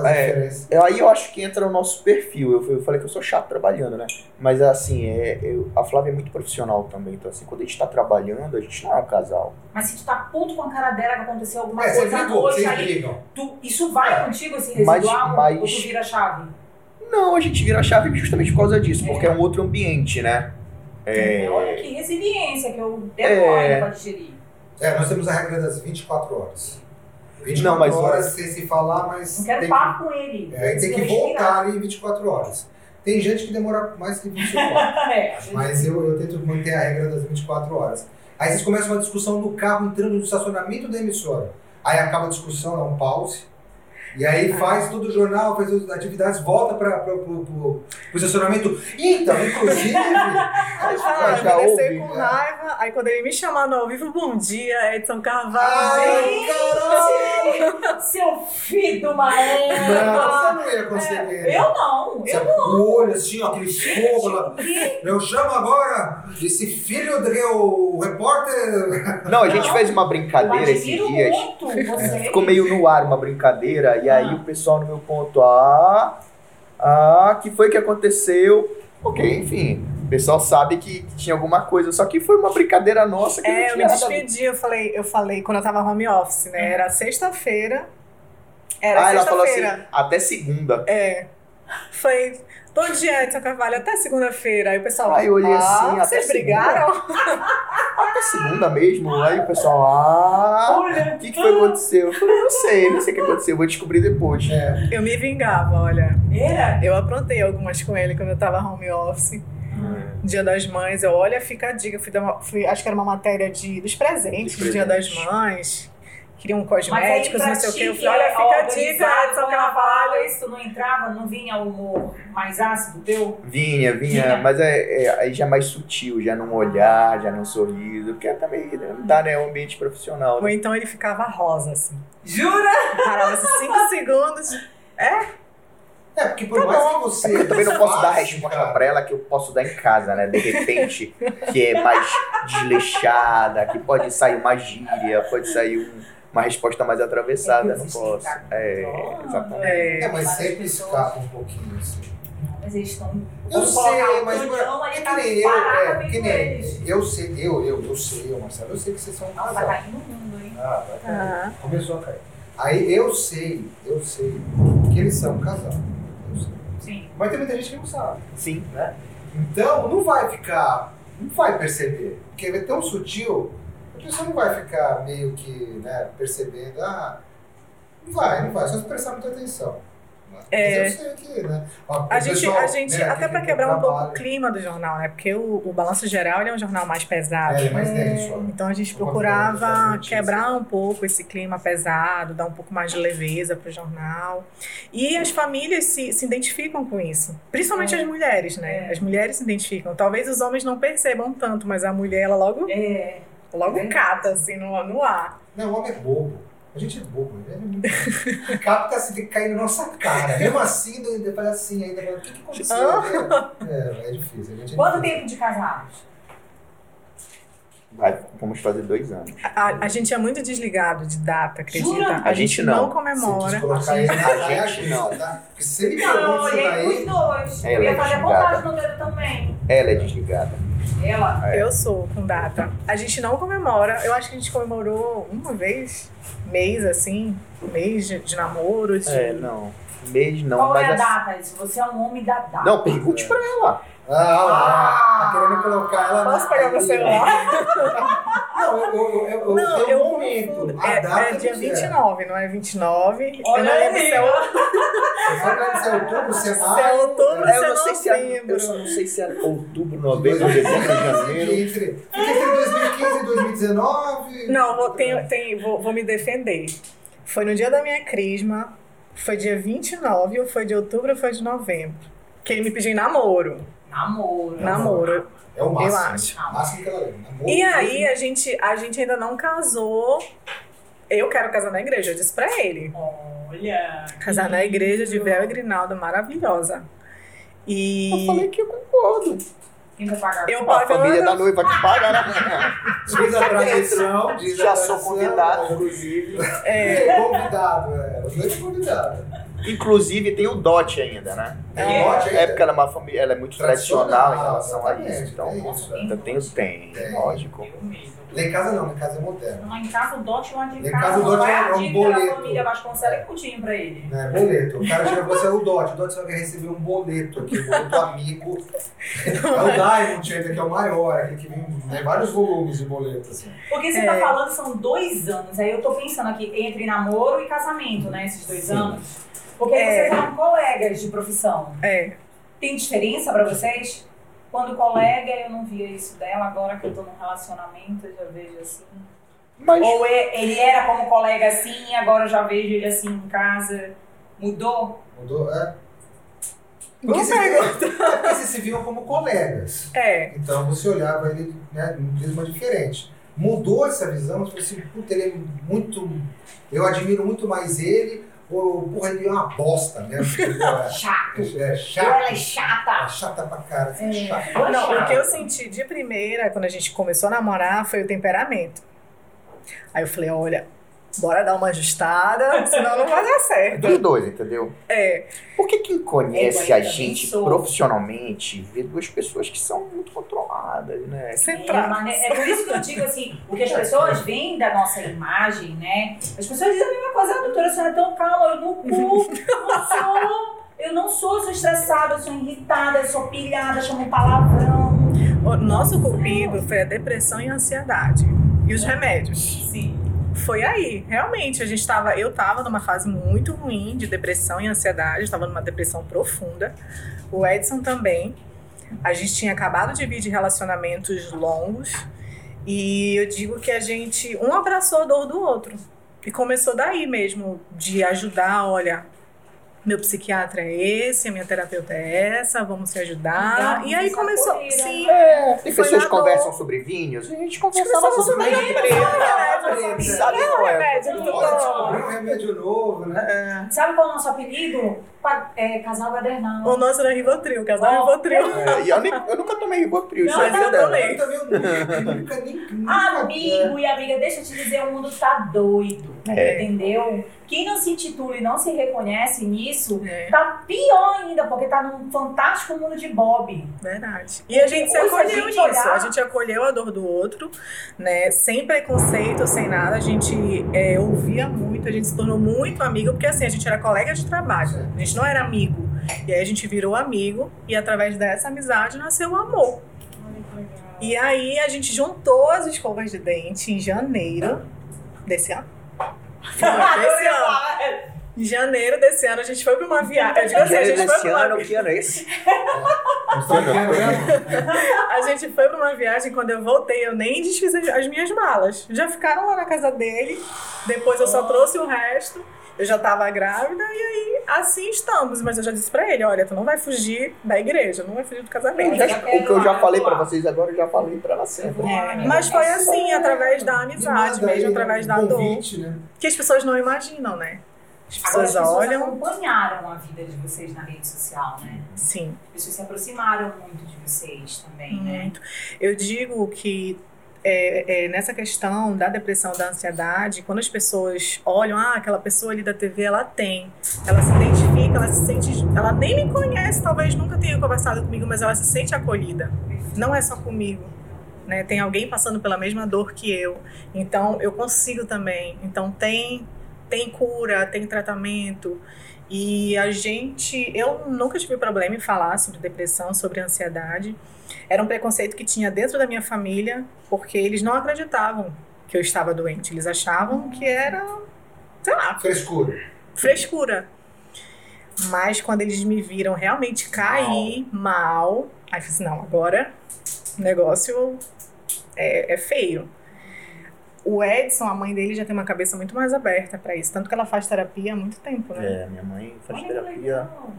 fazer É. diferença. Eu- Aí eu acho que entra no nosso perfil. Eu, eu falei que eu sou chato trabalhando, né? Mas assim, é, eu- a Flávia é muito profissional também. Então, assim, quando a gente tá trabalhando, a gente não é um casal. Mas se tu tá puto com a cara dela que aconteceu alguma É, coisa noite, vocês aí tu, isso vai É. contigo, esse Mas- residual, mas- ou tu vira a chave? Não, a gente vira a chave justamente por causa disso, porque é um outro ambiente, né? É, Olha que resiliência que eu demoro É. pra digerir. É, nós temos a regra das 24 horas. 24 Não, mas- horas sem se falar, mas Não quero tem, papo com ele. é, tem que voltar ali em 24 horas. Tem gente que demora mais que 25 horas. É, Mas eu, eu tento manter a regra das 24 horas. Aí vocês começam uma discussão no carro entrando no estacionamento da emissora. Aí acaba a discussão, dá um pause. E aí faz todo o jornal, faz as atividades, volta para o estacionamento. Então, inclusive. Fala, já eu descer ouvi, com né? raiva. Aí quando ele me chamar no ao vivo, bom dia, Edson Carvalho. Ai, caralho! Seu filho uma égua. Não, você não ia conseguir. Eu não, Você- eu O olho assim, ó, aquele fogo lá. não. Eu chamo agora esse filho do o repórter. Não, a gente Não. fez uma brincadeira esses dias. muito. Ficou meio no ar uma brincadeira, e aí Ah. o pessoal no meu ponto, ah, ah, que foi que aconteceu? Ok, enfim, o pessoal sabe que tinha alguma coisa, só que foi uma brincadeira nossa que É, eu me despedi, eu falei, eu falei quando eu tava home office, né? Era sexta-feira. Era Ah, ela falou assim, até segunda. É. Foi. Bom dia, Edson Carvalho, até segunda-feira. Aí o pessoal. Aí eu olhei ah, assim, até Vocês segunda? brigaram? Até segunda mesmo. Aí o pessoal, ah, Olha, o que, que foi que aconteceu? Eu falei, não sei, não sei o que aconteceu, vou descobrir depois. É, Eu me vingava, olha. era? Eu aprontei algumas com ele quando eu tava home office. Dia das Mães, eu olha, fica a dica. Fui dar uma- fui- acho que era uma matéria de, dos presentes Dos do Dia das presentes. Mães. Queriam cosméticos, não sei o quê. Eu que falei, olha, é fica a dica, Edson como ela fala, isso não entrava, não vinha o humor mais ácido teu? Vinha, vinha, Vinha. mas é, é- aí já é mais sutil, já num olhar, já num sorriso, porque também não dá, né? É um ambiente profissional. Ou Né? então ele ficava rosa, assim. Jura? Parava assim, cinco segundos. é porque por mais que você. Eu também não posso dar disfarce, resposta cara, pra ela que eu posso dar em casa, né? De repente, que é mais desleixada, que pode sair uma gíria, pode sair um, uma resposta mais atravessada, não posso. É, tá? exatamente. É. É, mas sempre escapa um pouquinho, assim. Mas eles estão. Eu sei, o mas canhão, é que tá nem eu, é, que nem eles. eu sei, eu, eu, eu sei, ô Marcelo, eu sei que vocês são um casal. vai cair no mundo, hein? Ah, vai cair. Começou a cair. Aí eu sei, eu sei que eles são um casal. Eu sei. Sim. Mas tem muita gente que não sabe. Sim. né? Então não vai ficar, não vai perceber, porque é tão sutil, a pessoa não vai ficar meio que né, percebendo, ah, não vai, não vai, só se prestar muita atenção. Mas É. eu sei que, né? ó, A gente, pessoal, a gente né, até para quebrar um pouco o clima do jornal, né? Porque o, o Balanço Geral ele é um jornal mais pesado. É, ele é mais denso. ó. Então a gente procurava quebrar um pouco esse clima pesado, dar um pouco mais de leveza para o jornal. E as famílias se, se identificam com isso. Principalmente É. as mulheres, né? É. As mulheres se identificam. Talvez os homens não percebam tanto, mas a mulher, ela logo, É. logo É. cata, assim, no, no ar. Não, o homem é bobo. A gente é bobo, ele é muito... Capta assim, de cair na nossa cara. Mesmo assim, ainda faz assim, ainda fala, o que, que aconteceu? É, é difícil. A gente é Quanto difícil. tempo de casados? Vai, vamos fazer dois anos. A, a gente é muito desligado de data, acredita? Jura? A, A gente gente não, não. Se comemora. quis colocar ele na A gente não. Tá? Porque se ele Não, isso olhei daí... os dois. Ela eu ia é fazer a contagem no dedo também. Ela é desligada. Ela. Eu sou com data. A gente não comemora. Eu acho que a gente comemorou uma vez, mês assim, mês de, de namoro. De... É, não. Mês não, Qual mas é a assim- data? Se você é um homem da data. Não, pergunte pra ela. Ah, lá, tá querendo colocar ela na... Posso pegar meu celular? Não, eu, eu, eu, eu Não, tenho eu um momento. É, data é dia não 29, não é 29. Olha eu não lembro se é, se é outubro, se é é maio... outubro, É, se eu é não sei se é, eu só não sei se é outubro, novembro, dezembro, janeiro. Entre, entre 2015 e 2019. Não, vou, tenho, tenho, vou, vou me defender. Foi no dia da minha crisma, foi dia 29, ou foi de outubro ou foi de novembro. Que ele me pediu em namoro. Namoro. Namoro. É o máximo. Eu acho. Máximo que ela lembra. Namoro, E aí a gente, a gente ainda não casou. Eu quero casar na igreja, eu disse pra ele. Olha. Casar na igreja de véu e grinalda, maravilhosa. E. Eu falei que eu concordo. Quem vai pagar? Eu A pago. família da noiva que paga, né? Diz a tradição. Diz a Já sou convidado, é. inclusive. É, É, convidado, é. Os dois convidados. Inclusive tem o dote ainda, né? Tem lote É porque ela é uma família, ela é muito tradicional, em relação a isso. Então, é. então tem o tem, Tem. lógico. Eu mesmo. Lá em casa não, lá em casa é moderno. Lá em casa o dote é uma Lá em de casa, casa. o dote é a um boleto. da família Vasconcelos e putinho pra ele. Né, boleto. O cara chega pra você, é o dote. O dote você vai receber um boleto aqui, um boleto amigo. É o Diamond ainda, que é o maior, aquele que vem né, vários volumes de boleto, assim. Porque você É. tá falando são dois anos. Aí eu tô pensando aqui entre namoro e casamento, né? Esses dois Sim. anos. Porque É. vocês eram colegas de profissão. é. Tem diferença pra vocês? Quando colega, eu não via isso dela. Agora que eu tô num relacionamento, eu já vejo assim. Mas Ou ele era como colega assim, agora eu já vejo ele assim em casa. Mudou? Mudou? É. Boa Porque vocês, porque vocês se viam como colegas. É. Então você olhava ele né, de um prisma diferente. Mudou essa visão, você falou assim, puta, ele é muito. Eu admiro muito mais ele, ou porra, ele é uma bosta mesmo. Tipo, é, Chato. é Ou chato. ela é É chata. chata pra cara, assim, É. chata. É Não, chata. o que eu senti de primeira, quando a gente começou a namorar, foi o temperamento. Aí eu falei, olha, bora dar uma ajustada, senão não vai dar é certo. dos dois, entendeu? É, Porque quem conhece Eu a gente sou. profissionalmente vê duas pessoas que são muito controladas, né? É, centrado. mas é por isso que eu digo assim, o que as pessoas veem da nossa imagem, né? As pessoas dizem a mesma coisa, ah, doutora, a senhora é tão calma, eu no cu, eu não sou, eu não sou, eu sou estressada, eu sou irritada, eu sou pilhada, chamo palavrão. O nosso cupido foi a depressão e a ansiedade. E os remédios. Sim. Foi aí, realmente. A gente tava, eu tava numa fase muito ruim de depressão e ansiedade, estava numa depressão profunda. O Edson também. A gente tinha acabado de vir de relacionamentos longos. E eu digo que a gente, um abraçou a dor do outro. E começou daí mesmo, de ajudar, olha, meu psiquiatra é esse, a minha terapeuta é essa, vamos se ajudar. Legal, e aí começou, acolheram. sim, É, tem Foi pessoas conversam sobre vinhos, a gente a conversava gente sobre sobre vinhos. remédio, Sabe qual é? remédio toma. descobriu um remédio novo, né? É, Sabe qual é o nosso apelido? Pa- é, casal Gadernal. O nosso era Rivotril, casal Ó, Rivotril. é, e eu, nem- eu nunca tomei Rivotril, Não, é mas eu tomei. Eu nunca, nunca, nunca amigo e amiga, deixa eu te dizer, o mundo tá doido. É. Entendeu? Quem não se intitula e não se reconhece nisso, É, tá pior ainda, porque tá num fantástico mundo de Bob. verdade. E a gente se acolheu nisso. olhar- A gente acolheu a dor do outro, né? Sem preconceito, sem nada. A gente é, ouvia muito, a gente se tornou muito amigo, porque assim, a gente era colega de trabalho. A gente não era amigo. E aí a gente virou amigo e através dessa amizade nasceu o amor. E aí a gente juntou as escovas de dente em janeiro desse ano. Ano. Em janeiro desse ano a gente foi pra uma viagem. Digo assim, a gente foi Desse pra uma ano, que ano é esse? Mesmo? A gente foi pra uma viagem, quando eu voltei, eu nem desfiz as as minhas malas. Já ficaram lá na casa dele. Depois eu só trouxe o resto. Eu já tava grávida e aí assim estamos. Mas eu já disse pra ele: olha, tu não vai fugir da igreja, não vai fugir do casamento. Já o que eu já falei pra vocês agora, eu já falei pra ela sempre. É, mas foi assim, através da amizade, mesmo aí, através da um dor. convite, né? Que as pessoas não imaginam, né? As Agora, as pessoas pessoas olham. acompanharam a vida de vocês na rede social, né? Sim. As pessoas se aproximaram muito de vocês também, né? Muito. Eu digo que é, é, nessa questão da depressão, da ansiedade, quando as pessoas olham, ah, aquela pessoa ali da TV, ela tem, ela se identifica, ela se sente, ela nem me conhece, talvez nunca tenha conversado comigo, mas ela se sente acolhida. Não é só comigo. Né? Tem alguém passando pela mesma dor que eu. Então, eu consigo também. Então, tem, tem cura, tem tratamento. E a gente, eu nunca tive problema em falar sobre depressão, sobre ansiedade. Era um preconceito que tinha dentro da minha família, porque eles não acreditavam que eu estava doente. Eles achavam que era, sei lá, Frescura. frescura. Mas quando eles me viram realmente cair mal, aí eu falei assim, não, agora o negócio é, é feio. O Edson, a mãe dele, já tem uma cabeça muito mais aberta para isso. Tanto que ela faz terapia há muito tempo, né? É, minha mãe faz Olha terapia. legal.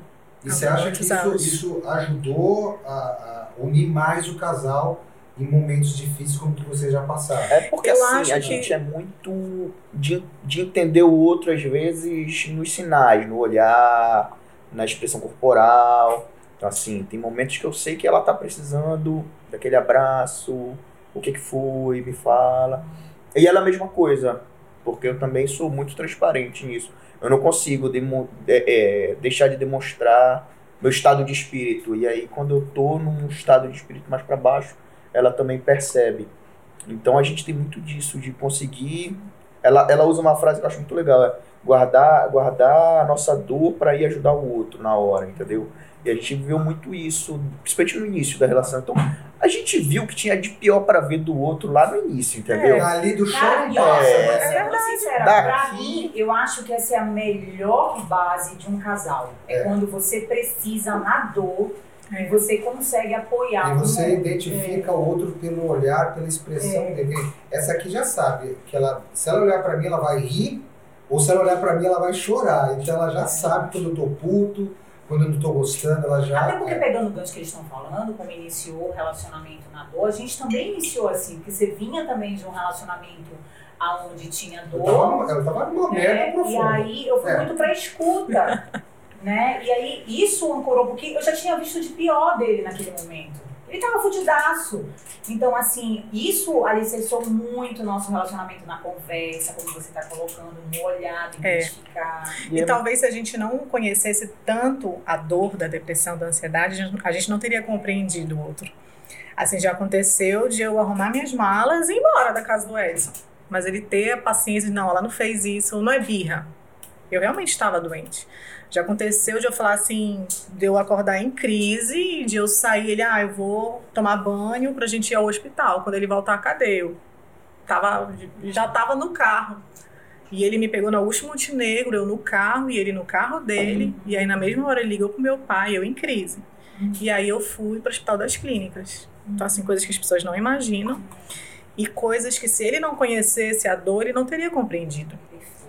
E você acha que isso, isso ajudou a, a unir mais o casal em momentos difíceis como que vocês já passaram? É porque Eu assim, acho a que- gente é muito de, de entender o outro, às vezes, nos sinais, no olhar, na expressão corporal. Então, assim, tem momentos que eu sei que ela tá precisando daquele abraço, o que que foi, me fala. E ela é a mesma coisa, porque eu também sou muito transparente nisso. Eu não consigo demo- é, deixar de demonstrar meu estado de espírito. E aí, quando eu tô num estado de espírito mais para baixo, ela também percebe. Então a gente tem muito disso, de conseguir. Ela, ela usa uma frase que eu acho muito legal: é guardar, guardar a nossa dor para ir ajudar o outro na hora, entendeu? E a gente viveu muito isso, principalmente no início da relação. Então a gente viu que tinha de pior para ver do outro lá no início, entendeu? Ali do chão Cara, e passa, É, muito sincera, Daqui- pra mim, eu acho que essa é a melhor base de um casal. É, É. quando você precisa na dor É. e você consegue apoiar E um você outro. identifica o outro pelo olhar, pela expressão É. dele. Essa aqui já sabe que ela, se ela olhar pra mim, ela vai rir, ou se ela olhar pra mim, ela vai chorar. Então ela já sabe quando eu tô puto, quando eu não tô gostando, ela já. Até porque é. pegando o gancho que eles estão falando, como iniciou o relacionamento na dor, a gente também iniciou assim, porque você vinha também de um relacionamento aonde tinha Eu dor, tava, eu tava numa né? merda E profunda. aí eu fui É. muito pra escuta, né? E aí isso ancorou, porque eu já tinha visto de pior dele naquele momento. Ele tava fudidaço. Então, assim, isso alicerçou muito o nosso relacionamento na conversa, como você tá colocando, no olhar, É. identificar. E talvez se a gente não conhecesse tanto a dor da depressão, da ansiedade, a gente- a gente não teria compreendido o outro. Assim, já aconteceu de eu arrumar minhas malas e ir embora da casa do Edson. Mas ele ter a paciência de, não, ela não fez isso, não é birra. Eu realmente estava doente. Já aconteceu de eu falar assim, de eu acordar em crise, de eu sair, ele, ah, eu vou tomar banho pra gente ir ao hospital. Quando ele voltar, cadê eu? Tava, já tava no carro. E ele me pegou na última Montenegro, eu no carro e ele no carro dele. E aí na mesma hora ele ligou pro meu pai, eu em crise. E aí eu fui para o Hospital das Clínicas. Então, assim, coisas que as pessoas não imaginam. E coisas que se ele não conhecesse a dor, ele não teria compreendido.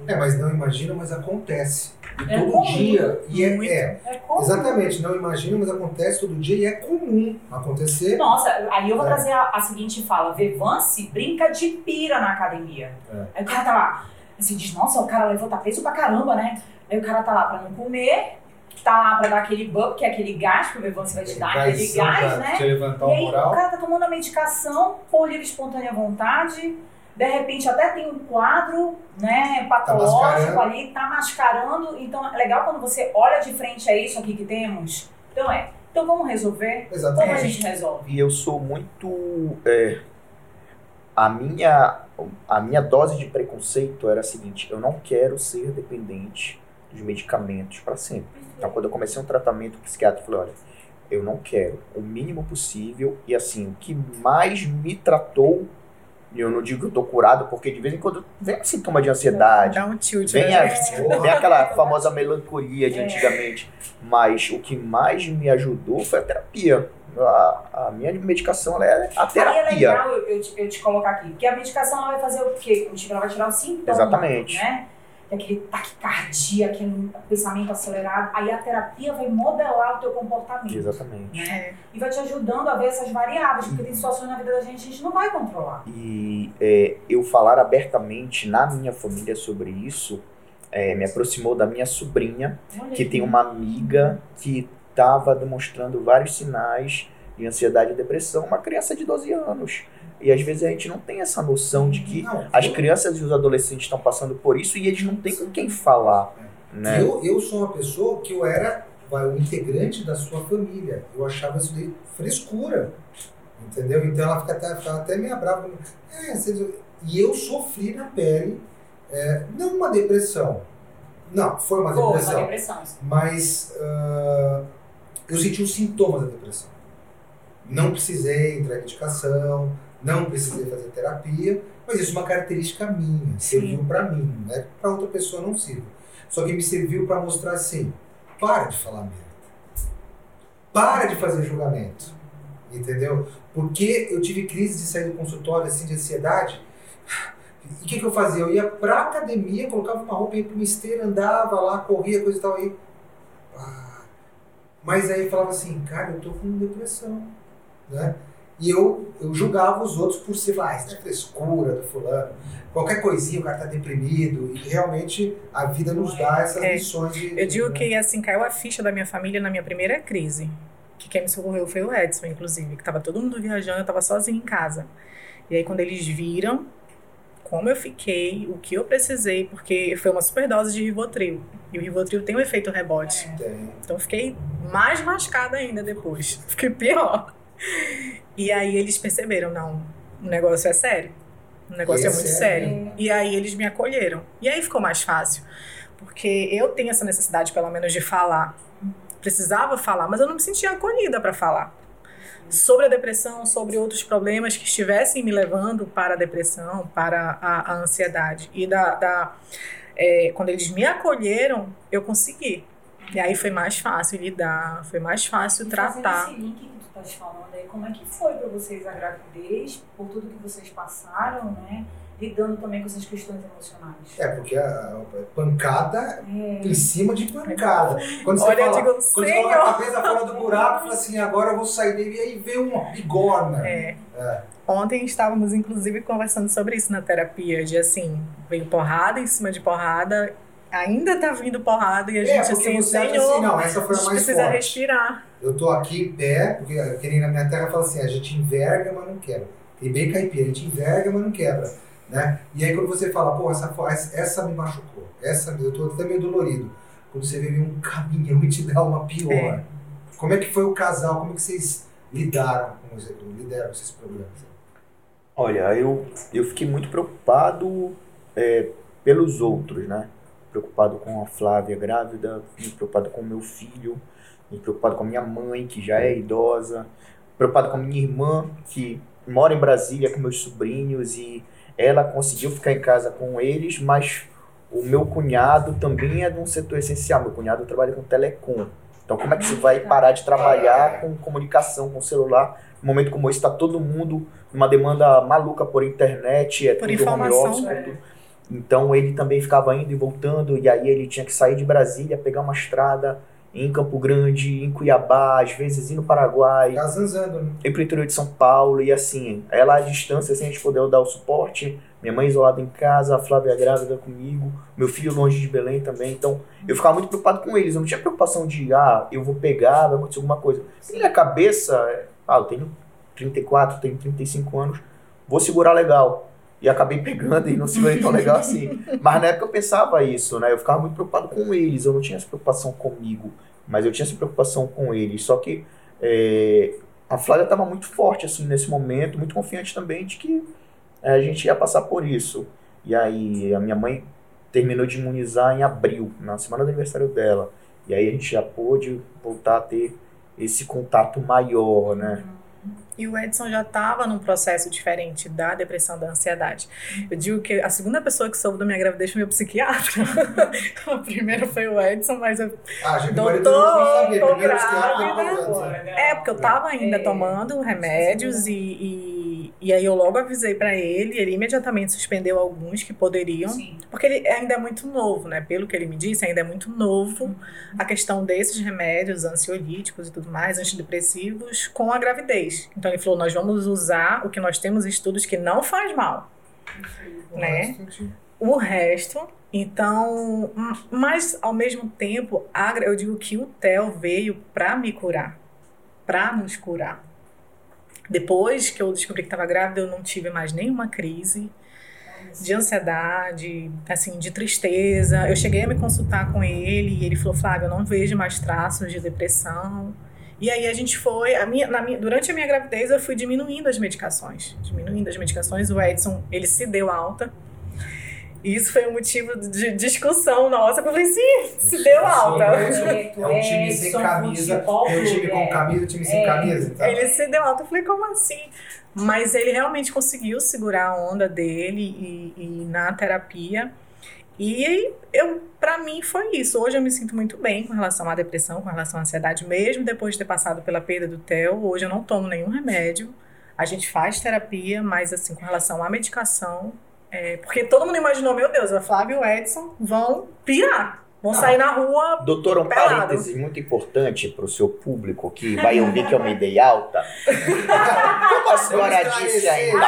É, mas não imagina, mas acontece. E É todo comum. dia. E é, é, É como? exatamente, não imagina, mas acontece todo dia e é comum acontecer. Nossa, aí eu vou É. trazer a, a seguinte fala: Vevance brinca de pira na academia. É. Aí o cara tá lá, assim, diz, nossa, o cara levou, tá peso pra caramba, né? Aí o cara tá lá pra não comer, tá lá pra dar aquele bump, que é aquele gás que o Bevance vai te dar, aquele gás, pra né? te levantar E o aí moral. o cara tá tomando a medicação por livre espontânea vontade, de repente até tem um quadro, né, patológico mascarando. ali, tá mascarando. Então é legal quando você olha de frente a isso aqui que temos. Então é, então vamos resolver? Como a Exatamente. gente resolve? E eu sou muito. é, a, minha, a minha dose de preconceito era a seguinte: eu não quero ser dependente de medicamentos para sempre. Então, quando eu comecei um tratamento, o psiquiatra falou: olha, eu não quero o mínimo possível. E assim, o que mais me tratou, eu não digo que eu tô curado, porque de vez em quando vem um sintoma de ansiedade. Dá um tilt, Vem, né? a- vem aquela famosa melancolia de É. antigamente. Mas o que mais me ajudou foi a terapia. A, a minha medicação ela é a Aí é terapia. legal eu, eu te, eu te colocar aqui, porque a medicação ela vai fazer o quê? Contigo ela vai tirar o sintoma. Exatamente. Né? Aquele taquicardia, aquele pensamento acelerado. Aí a terapia vai modelar o teu comportamento. Exatamente. Né? E vai te ajudando a ver essas variáveis, porque tem situações na vida da gente que a gente não vai controlar. E é, eu falar abertamente na minha família sobre isso é, me aproximou da minha sobrinha, Olha que aí. tem uma amiga que estava demonstrando vários sinais de ansiedade e depressão, uma criança de 12 anos. E às vezes a gente não tem essa noção de que Não, as eu- crianças e os adolescentes estão passando por isso e eles não têm com quem falar. Né? Eu, eu sou uma pessoa que eu era um integrante da sua família. Eu achava isso daí frescura. Entendeu? Então ela fica até, ficava até meio brava. comigo. É, vocês- e eu sofri na pele, é, não uma depressão. Não, foi uma Pô, uma depressão. depressão. Mas ah, eu senti os sintomas da depressão. Não precisei entrar em medicação, não precisei fazer terapia, mas isso é uma característica minha, serviu para mim, né? Para outra pessoa não sirva. Só que me serviu para mostrar assim: para de falar merda. Para de fazer julgamento. Entendeu? Porque eu tive crise de sair do consultório assim de ansiedade. E o que, que eu fazia? Eu ia pra academia, colocava uma roupa, ia pra uma esteira, andava lá, corria, coisa e tal. Aí, ah, mas aí eu falava assim, cara, eu tô com depressão. Né? E eu, eu julgava os outros por ser, ah, isso é frescura do fulano. Qualquer coisinha, o cara tá deprimido. E realmente a vida nos dá essas É. lições de. Eu digo né? que assim, caiu a ficha da minha família na minha primeira crise. Que quem me socorreu foi o Edson, inclusive, que tava todo mundo viajando, eu tava sozinha em casa. E aí quando eles viram como eu fiquei, o que eu precisei, porque foi uma superdose de Rivotril. E o Rivotril tem um efeito rebote. Tem. Então eu fiquei mais lascada ainda depois. Fiquei pior. E aí eles perceberam, não, o negócio é sério. O negócio é, É muito sério. sério. E aí eles me acolheram. E aí ficou mais fácil. Porque eu tenho essa necessidade, pelo menos, de falar. Precisava falar, mas eu não me sentia acolhida para falar. Sobre a depressão, sobre outros problemas que estivessem me levando para a depressão, para a, a ansiedade. E da, da é, quando eles me acolheram, eu consegui. E aí foi mais fácil lidar, foi mais fácil E tratar. Fazendo esse link estás falando aí, como é que foi para vocês a gravidez, por tudo que vocês passaram, né? Lidando também com essas questões emocionais. É, porque a, a pancada É. em cima de pancada. Quando você Olha, fala, digo, quando você coloca a cabeça fora do buraco, fala assim, agora eu vou sair dele, e aí vê uma bigorna. É. É. Ontem estávamos, inclusive, conversando sobre isso na terapia, de assim, veio porrada em cima de porrada, ainda tá vindo porrada e a É, gente assim, você senhor, assim, não, essa a foi a gente mais precisa forte. respirar. Eu tô aqui em pé, porque que nem na minha terra fala assim, a gente enverga, mas não quebra. Tem bem caipira, a gente enverga, mas não quebra. Né? E aí quando você fala, pô, essa, essa me machucou, essa eu tô até meio dolorido. Quando você vê um caminhão e te dá uma pior. É. Como é que foi o casal? Como é que vocês lidaram com, os, lidaram com esses problemas? Olha, eu, eu fiquei muito preocupado é, pelos outros, né? Preocupado com a Flávia grávida, preocupado com o meu filho, preocupado com a minha mãe, que já é idosa, preocupado com a minha irmã, que mora em Brasília com meus sobrinhos e ela conseguiu ficar em casa com eles, mas o meu cunhado também é de um setor essencial. Meu cunhado trabalha com telecom. Então, como é que você vai parar de trabalhar com comunicação, com celular? Num momento como esse, está todo mundo numa demanda maluca por internet, é Por tudo home informação. office, é tudo. Então ele também ficava indo e voltando, e aí ele tinha que sair de Brasília, pegar uma estrada em Campo Grande, em Cuiabá, às vezes ir no Paraguai, zanzando, né? ir pro interior de São Paulo e assim, ela à distância, sem a gente poder dar o suporte, minha mãe isolada em casa, a Flávia grávida comigo, meu filho longe de Belém também, então eu ficava muito preocupado com eles, eu não tinha preocupação de, ah, eu vou pegar, vai acontecer alguma coisa. Minha cabeça, ah, eu tenho 34, tenho 35 anos, vou segurar legal. E acabei pegando e não segurei tão legal assim. Mas na época eu pensava isso, né? Eu ficava muito preocupado com eles, eu não tinha essa preocupação comigo, mas eu tinha essa preocupação com eles. Só que é, a Flávia estava muito forte assim nesse momento, muito confiante também de que é, a gente ia passar por isso. E aí a minha mãe terminou de imunizar em abril, na semana do aniversário dela. E aí a gente já pôde voltar a ter esse contato maior, né? E o Edson já estava num processo diferente da depressão, da ansiedade. Eu digo que a segunda pessoa que soube da minha gravidez foi meu psiquiatra. a primeira foi o Edson, mas eu Ah, Doutor, sabia. tô grávida. né? É, porque eu tava ainda É. tomando remédios e, e, e aí eu logo avisei pra ele, ele imediatamente suspendeu alguns que poderiam, Sim. porque ele ainda é muito novo, né? Pelo que ele me disse, ainda é muito novo a questão desses remédios ansiolíticos e tudo mais, antidepressivos, com a gravidez. Então ele falou, nós vamos usar o que nós temos estudos que não faz mal Né? o resto. Então, mas ao mesmo tempo, eu digo que o TEL veio para me curar, para nos curar. Depois que eu descobri que estava grávida, eu não tive mais nenhuma crise de ansiedade, assim, de tristeza. Eu cheguei a me consultar com ele e ele falou: Flávio, eu não vejo mais traços de depressão. E aí a gente foi, a minha, minha, durante a minha gravidez eu fui diminuindo as medicações, diminuindo as medicações. O Edson, ele se deu alta. E isso foi um motivo de discussão nossa. Eu falei, sim, se deu alta. É um time sem camisa, tem um time com é. camisa, um time sem É. camisa. Então. Ele se deu alta. Eu falei, como assim? Mas ele realmente conseguiu segurar a onda dele e, e na terapia. E eu, para mim, foi isso. Hoje eu me sinto muito bem com relação à depressão, com relação à ansiedade, mesmo depois de ter passado pela perda do Theo. Hoje eu não tomo nenhum remédio. A gente faz terapia, mas assim, com relação à medicação. É, porque todo mundo imaginou, meu Deus, a Flávia e o Edson vão pirar. Vão Não. sair na rua. Doutora, um Pelado. parêntese muito importante para o seu público que vai ouvir que eu me dei alta. Como a senhora disse ainda,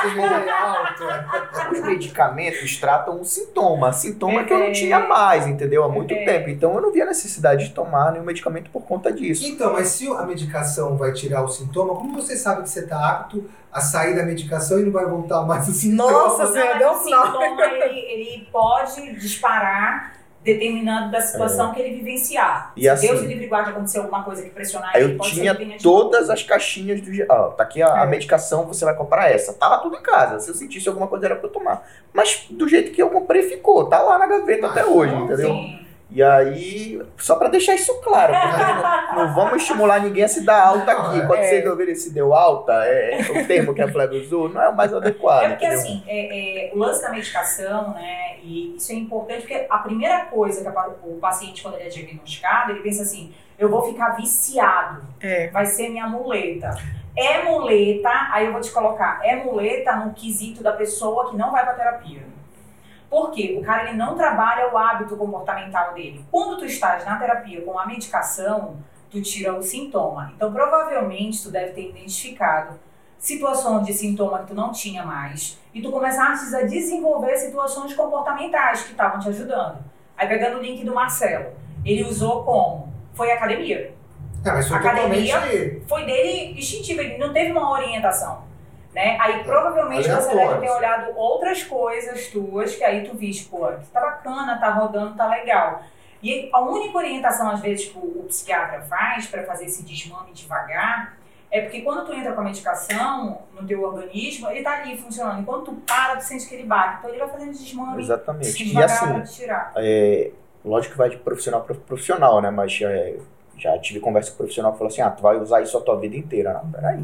os medicamentos tratam o sintoma. Sintoma que eu não tinha mais, entendeu? Há muito É. tempo. Então eu não via necessidade de tomar nenhum medicamento por conta disso. Então, mas se a medicação vai tirar o sintoma, como você sabe que você está apto a sair da medicação e não vai voltar mais o sintoma? Nossa Não, Senhora, deu o um sintoma, ele, ele pode disparar determinado da situação que ele vivenciar. E Se assim- Deus me livre guarde acontecer alguma coisa que pressionar eu pode ser tinha todas as caixinhas do. Ó, tá aqui a, a É. medicação, você vai comprar essa. Tava tudo em casa. Se eu sentisse alguma coisa era pra eu tomar. Mas do jeito que eu comprei, ficou. Tá lá na gaveta até hoje, entendeu? Sim. E aí, só pra deixar isso claro, porque não, não vamos estimular ninguém a se dar alta aqui. Quando É. vocês ouvirem se deu alta, é, o termo que a Flávia usou não é o mais adequado. É porque entendeu? assim, é, é, o lance da medicação, né, e isso é importante porque a primeira coisa que a o paciente, quando ele é diagnosticado, ele pensa assim, eu vou ficar viciado, É. vai ser minha muleta. É muleta, aí eu vou te colocar, é muleta no quesito da pessoa que não vai pra terapia. Por quê? O cara ele não trabalha o hábito comportamental dele. Quando tu estás na terapia com a medicação, tu tira o sintoma. Então, provavelmente, tu deve ter identificado situações de sintoma que tu não tinha mais e tu começaste a desenvolver situações comportamentais que estavam te ajudando. Aí, pegando o link do Marcelo, ele usou como? Foi academia. É, mas foi Academia. totalmente. Foi dele instintivo, ele não teve uma orientação. Né? Aí provavelmente você Aleatório. deve ter olhado outras coisas tuas que aí tu viste, pô, isso tá bacana, tá rodando, tá legal. E a única orientação, às vezes, que o, psiquiatra faz para fazer esse desmame devagar é porque quando tu entra com a medicação no teu organismo, ele tá ali funcionando. E quando tu para, tu sente que ele bate. Então ele vai fazendo desmame Exatamente. E devagar assim, pra te tirar. é, lógico que vai de profissional para profissional, né? Mas é, já tive conversa com o profissional que falou assim: ah, tu vai usar isso a tua vida inteira. Não, peraí,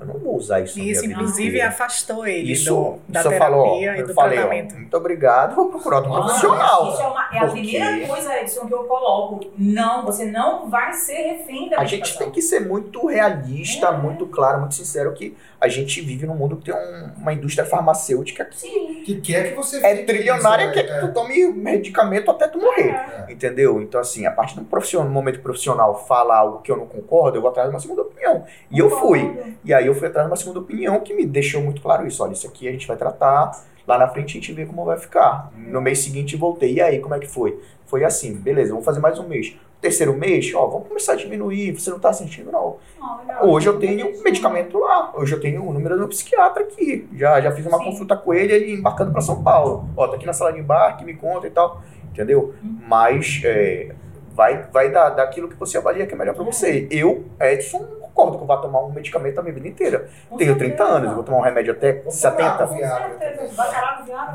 eu não vou usar isso. a Isso, inclusive, inteira. afastou ele Isso, do, da isso terapia falo, ó, e eu do falei, ó, tratamento. muito obrigado, vou procurar outro Não, profissional. Isso é, uma- é a primeira coisa, Edson, que eu coloco. Não, você não vai ser refém da A gente tem que ser muito realista, É. muito claro, muito sincero que a gente vive num mundo que tem um- uma indústria farmacêutica que Sim, que quer que você é trilionária nisso, quer né? que tu tome medicamento até tu morrer. É. É. Entendeu? Então, assim, a partir do profissional, no momento profissional fala algo que eu não concordo, eu vou atrás de uma segunda opinião. E eu fui. E aí eu fui atrás de uma segunda opinião que me deixou muito claro isso. Olha, isso aqui a gente vai tratar, lá na frente a gente vê como vai ficar. No mês seguinte voltei. E aí, como é que foi? Foi assim, beleza, vamos fazer mais um mês. Terceiro mês, ó, vamos começar a diminuir, você não tá sentindo, não. Legal. Hoje eu tenho um medicamento lá, hoje eu tenho o número do meu psiquiatra aqui. Já, já fiz uma Sim. consulta com ele, ele embarcando pra São Paulo. Ó, tá aqui na sala de embarque, me conta e tal. Entendeu? Uhum. Mas é, vai, vai dar daquilo que você avalia que é melhor pra você. Eu, Edson, concordo que eu vou tomar um medicamento a minha vida inteira. Com Tenho 30 certeza. anos, eu vou tomar um remédio até Vou 70. parar, Com Viagra certeza. também. Vai parar? Ah, parar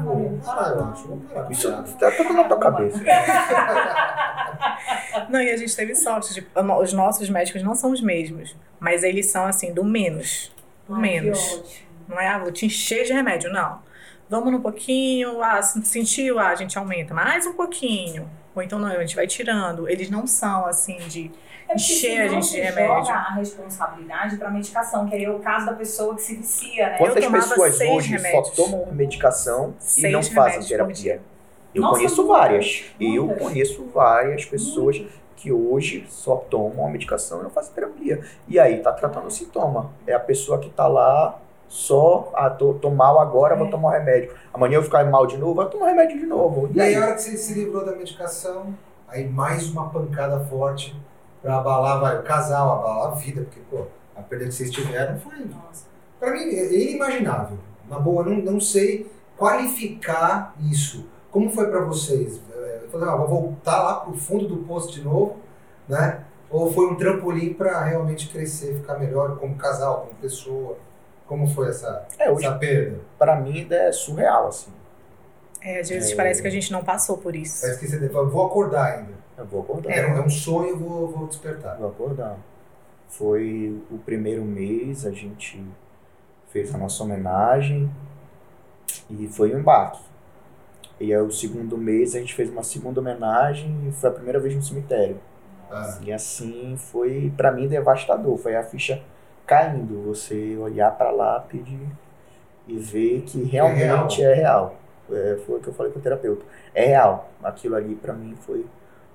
com Isso Viagra. tá tudo na tua cabeça. Não, e a gente teve sorte. De, os nossos médicos não são os mesmos, mas eles são assim, do menos. Do Ai, menos. Não é, ah, vou te encher de remédio, não. Vamos no pouquinho, ah, se- sentiu, ah, a gente aumenta mais um pouquinho. Ou então não, a gente vai tirando. Eles não são assim de. É porque Encher a senão gente de você remédio. joga a responsabilidade pra medicação, que aí é o caso da pessoa que se vicia, né? Quantas pessoas hoje remédios. só tomam medicação e Seis não fazem terapia? Eu Nossa, conheço muitas, várias. Eu muitas. conheço várias pessoas que hoje só tomam a medicação e não fazem terapia. E aí tá tratando o sintoma. É a pessoa que tá lá só, ah, tô, tô mal agora, vou É. tomar o remédio. Amanhã eu vou ficar mal de novo, vai tomar remédio de novo. E aí, a hora que você se livrou da medicação, aí mais uma pancada forte pra abalar, vai, o casal, abalar a vida, porque, pô, a perda que vocês tiveram foi. Nossa. Pra mim, é inimaginável. Na boa, não, não sei qualificar isso. Como foi pra vocês? É, Eu falei, ah, vou voltar lá pro fundo do poço de novo, né? Ou foi um trampolim pra realmente crescer, ficar melhor como casal, como pessoa? Como foi essa, É, hoje essa perda? pra mim ainda é surreal, assim. É, às vezes É. parece que a gente não passou por isso. Parece que você vou acordar ainda. Eu vou acordar. É, um- é um sonho, vou, vou despertar. Vou acordar. Foi o primeiro mês, a gente fez a nossa homenagem e foi um embarque. E aí o segundo mês a gente fez uma segunda homenagem e foi a primeira vez no cemitério. Ah, E assim foi pra mim devastador, foi a ficha caindo, você olhar pra lápide e ver que realmente é real. É, foi o que eu falei com o terapeuta. É real. Aquilo ali pra mim foi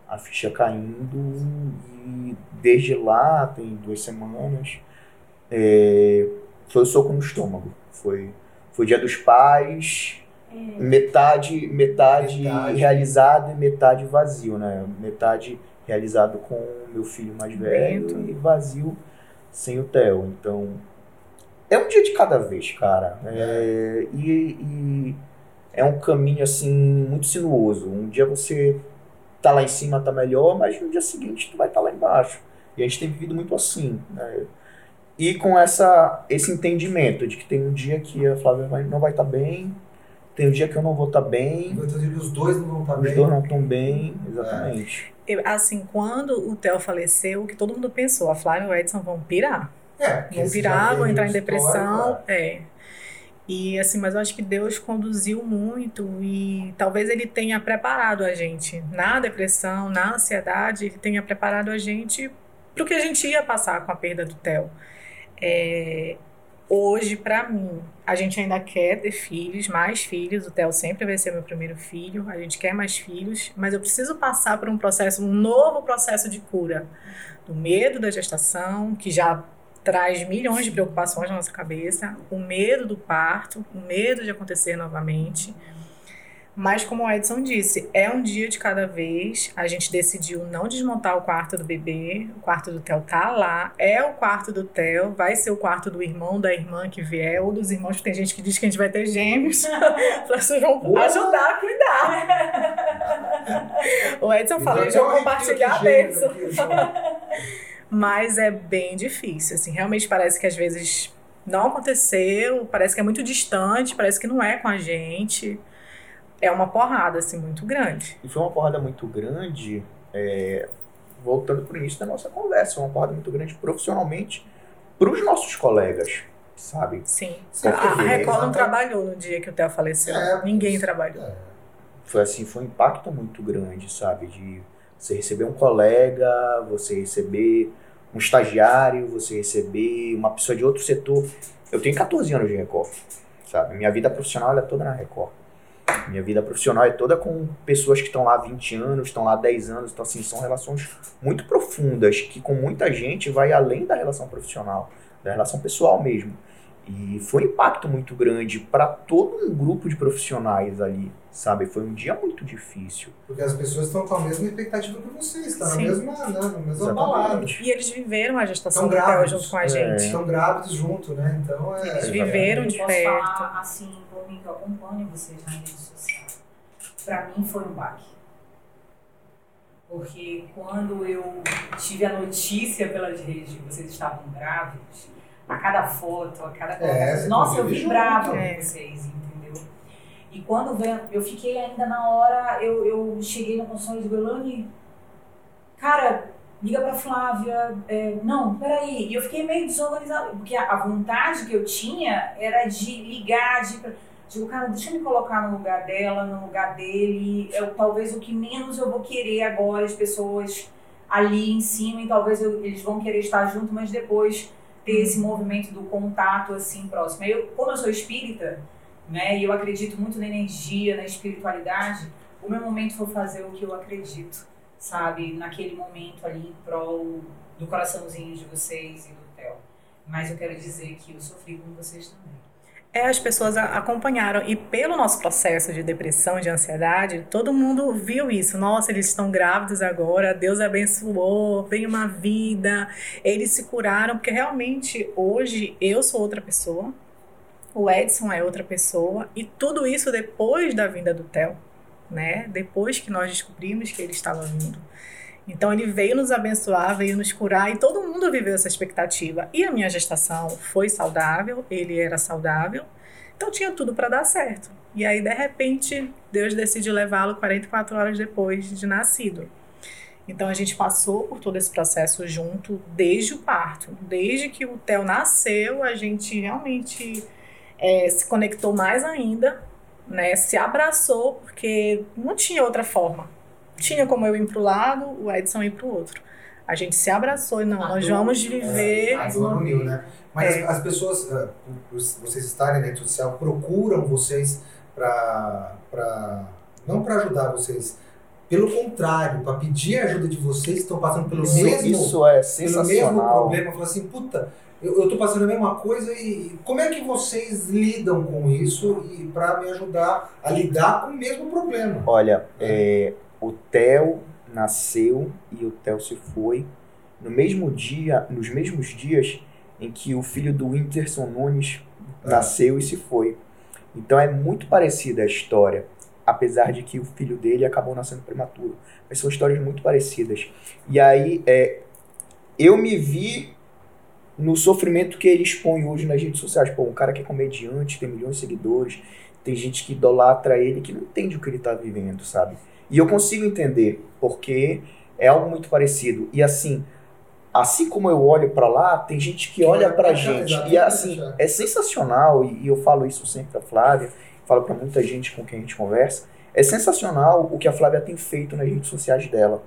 a ficha caindo e desde lá, tem duas semanas, é, foi o soco no estômago. Foi, foi dia dos pais, metade, metade, Metade. realizado e metade vazio, né? Metade realizado com o meu filho mais velho Bento. e vazio sem o Theo. Então, é um dia de cada vez, cara. É, e, e é um caminho, assim, muito sinuoso. Um dia você tá lá em cima, tá melhor, mas no dia seguinte tu vai estar lá embaixo. E a gente tem vivido muito assim, né? E com essa, esse entendimento de que tem um dia que a Flávia vai- não vai estar bem, tem um dia que eu não vou estar bem, Então, os dois não vão estar os bem. dois não estão bem, exatamente. Eu- assim, quando o Theo faleceu, o que todo mundo pensou, a Flávia e o Edson vão pirar. É, Vão já vão entrar em depressão. histórico, É. E assim, mas eu acho que Deus conduziu muito e talvez ele tenha preparado a gente na depressão, na ansiedade, ele tenha preparado a gente para o que a gente ia passar com a perda do Theo. É, hoje, para mim, a gente ainda quer ter filhos, mais filhos. O Theo sempre vai ser meu primeiro filho. A gente quer mais filhos, mas eu preciso passar por um processo, um novo processo de cura do medo da gestação, que já traz milhões de preocupações na nossa cabeça, o medo do parto, o medo de acontecer novamente. Mas como o Edson disse, é um dia de cada vez. A gente decidiu não desmontar o quarto do bebê. O quarto do Theo tá lá. É o quarto do Theo. Vai ser o quarto do irmão, da irmã que vier, ou dos irmãos, porque tem gente que diz que a gente vai ter gêmeos. Pra vocês vão ajudar a cuidar. o Edson falou, eles vão um compartilhar a bênção. Mas é bem difícil, assim, realmente parece que às vezes não aconteceu, parece que é muito distante, parece que não é com a gente. É uma porrada, assim, muito grande. E foi uma porrada muito grande, é, voltando para o início da nossa conversa, uma porrada muito grande profissionalmente para os nossos colegas, sabe? Sim. Sim, a porque- Record não trabalhou no dia que o Theo faleceu. É, Ninguém isso- trabalhou. é. Foi assim, foi um impacto muito grande, sabe? De você receber um colega, você receber um estagiário, você receber uma pessoa de outro setor. Eu tenho 14 anos de Record, sabe? Minha vida profissional é toda na Record. Minha vida profissional é toda com pessoas que estão lá há 20 anos, estão lá há 10 anos, então assim, são relações muito profundas, que com muita gente vai além da relação profissional, da relação pessoal mesmo. E foi um impacto muito grande para todo um grupo de profissionais ali, sabe? Foi um dia muito difícil. Porque as pessoas estão com a mesma expectativa que vocês, tá na Sim. mesma, né, na mesma Exatamente. balada. E eles viveram a gestação grávidos. junto com a É. gente. Estão grávidos junto, né? Então é. Eles viveram de perto. falar assim, por mim, que eu acompanho vocês na rede social. Pra mim foi um baque. Porque quando eu tive a notícia pelas redes de que vocês estavam grávidos, a cada foto, a cada É, nossa, eu vibrava com É. vocês, entendeu? E quando veio, eu fiquei ainda na hora, eu, eu cheguei na consulta de Belani, cara, liga pra Flávia, é, não, peraí. E eu fiquei meio desorganizada, porque a, a vontade que eu tinha era de ligar, de. Digo, cara, deixa eu me colocar no lugar dela, no lugar dele. Eu, talvez o que menos eu vou querer agora, as pessoas ali em cima, e talvez eu- eles vão querer estar junto, mas depois ter esse movimento do contato assim próximo. Eu, como eu sou espírita, né, e eu acredito muito na energia, na espiritualidade, o meu momento foi fazer o que eu acredito, sabe? Naquele momento ali em prol do coraçãozinho de vocês e do Theo. Mas eu quero dizer que eu sofri com vocês também. É, as pessoas acompanharam. E pelo nosso processo de depressão, de ansiedade, todo mundo viu isso. Nossa, eles estão grávidos agora, Deus abençoou, vem uma vida. Eles se curaram, porque realmente hoje eu sou outra pessoa, o Edson é outra pessoa, e tudo isso depois da vinda do Theo, né? Depois que nós descobrimos que ele estava vindo. Então ele veio nos abençoar, veio nos curar e todo mundo viveu essa expectativa. E a minha gestação foi saudável, ele era saudável, então tinha tudo para dar certo. E aí de repente Deus decide levá-lo 44 horas depois de nascido. Então a gente passou por todo esse processo junto desde o parto, desde que o Theo nasceu, a gente realmente é, se conectou mais ainda, né? Se abraçou porque não tinha outra forma tinha como eu ir para o lado, o Edson ir para o outro. A gente se abraçou e não, A nós dor, vamos é, viver. A dor uniu, né? Mas É. as, as pessoas, ah, vocês estarem na rede social, procuram vocês para. Não para ajudar vocês. Pelo contrário, para pedir a ajuda de vocês que estão passando pelo Isso, mesmo isso é pelo mesmo sensacional. problema, falou assim, puta, eu, eu tô passando a mesma coisa e como é que vocês lidam com isso e para me ajudar a lidar com o mesmo problema? Olha, é, o Theo nasceu e o Theo se foi no mesmo dia, nos mesmos dias em que o filho do Whindersson Nunes É. nasceu e se foi. Então é muito parecida a história, apesar de que o filho dele acabou nascendo prematuro. Mas são histórias muito parecidas. E aí é, eu me vi no sofrimento que ele expõe hoje nas redes sociais. Pô, um cara que é comediante, tem milhões de seguidores, tem gente que idolatra ele, que não entende o que ele está vivendo, sabe? E eu consigo entender, porque é algo muito parecido. E assim, assim como eu olho pra lá, tem gente que olha pra gente. E assim, é sensacional, e eu falo isso sempre pra Flávia, falo pra muita gente com quem a gente conversa, é sensacional o que a Flávia tem feito nas redes sociais dela,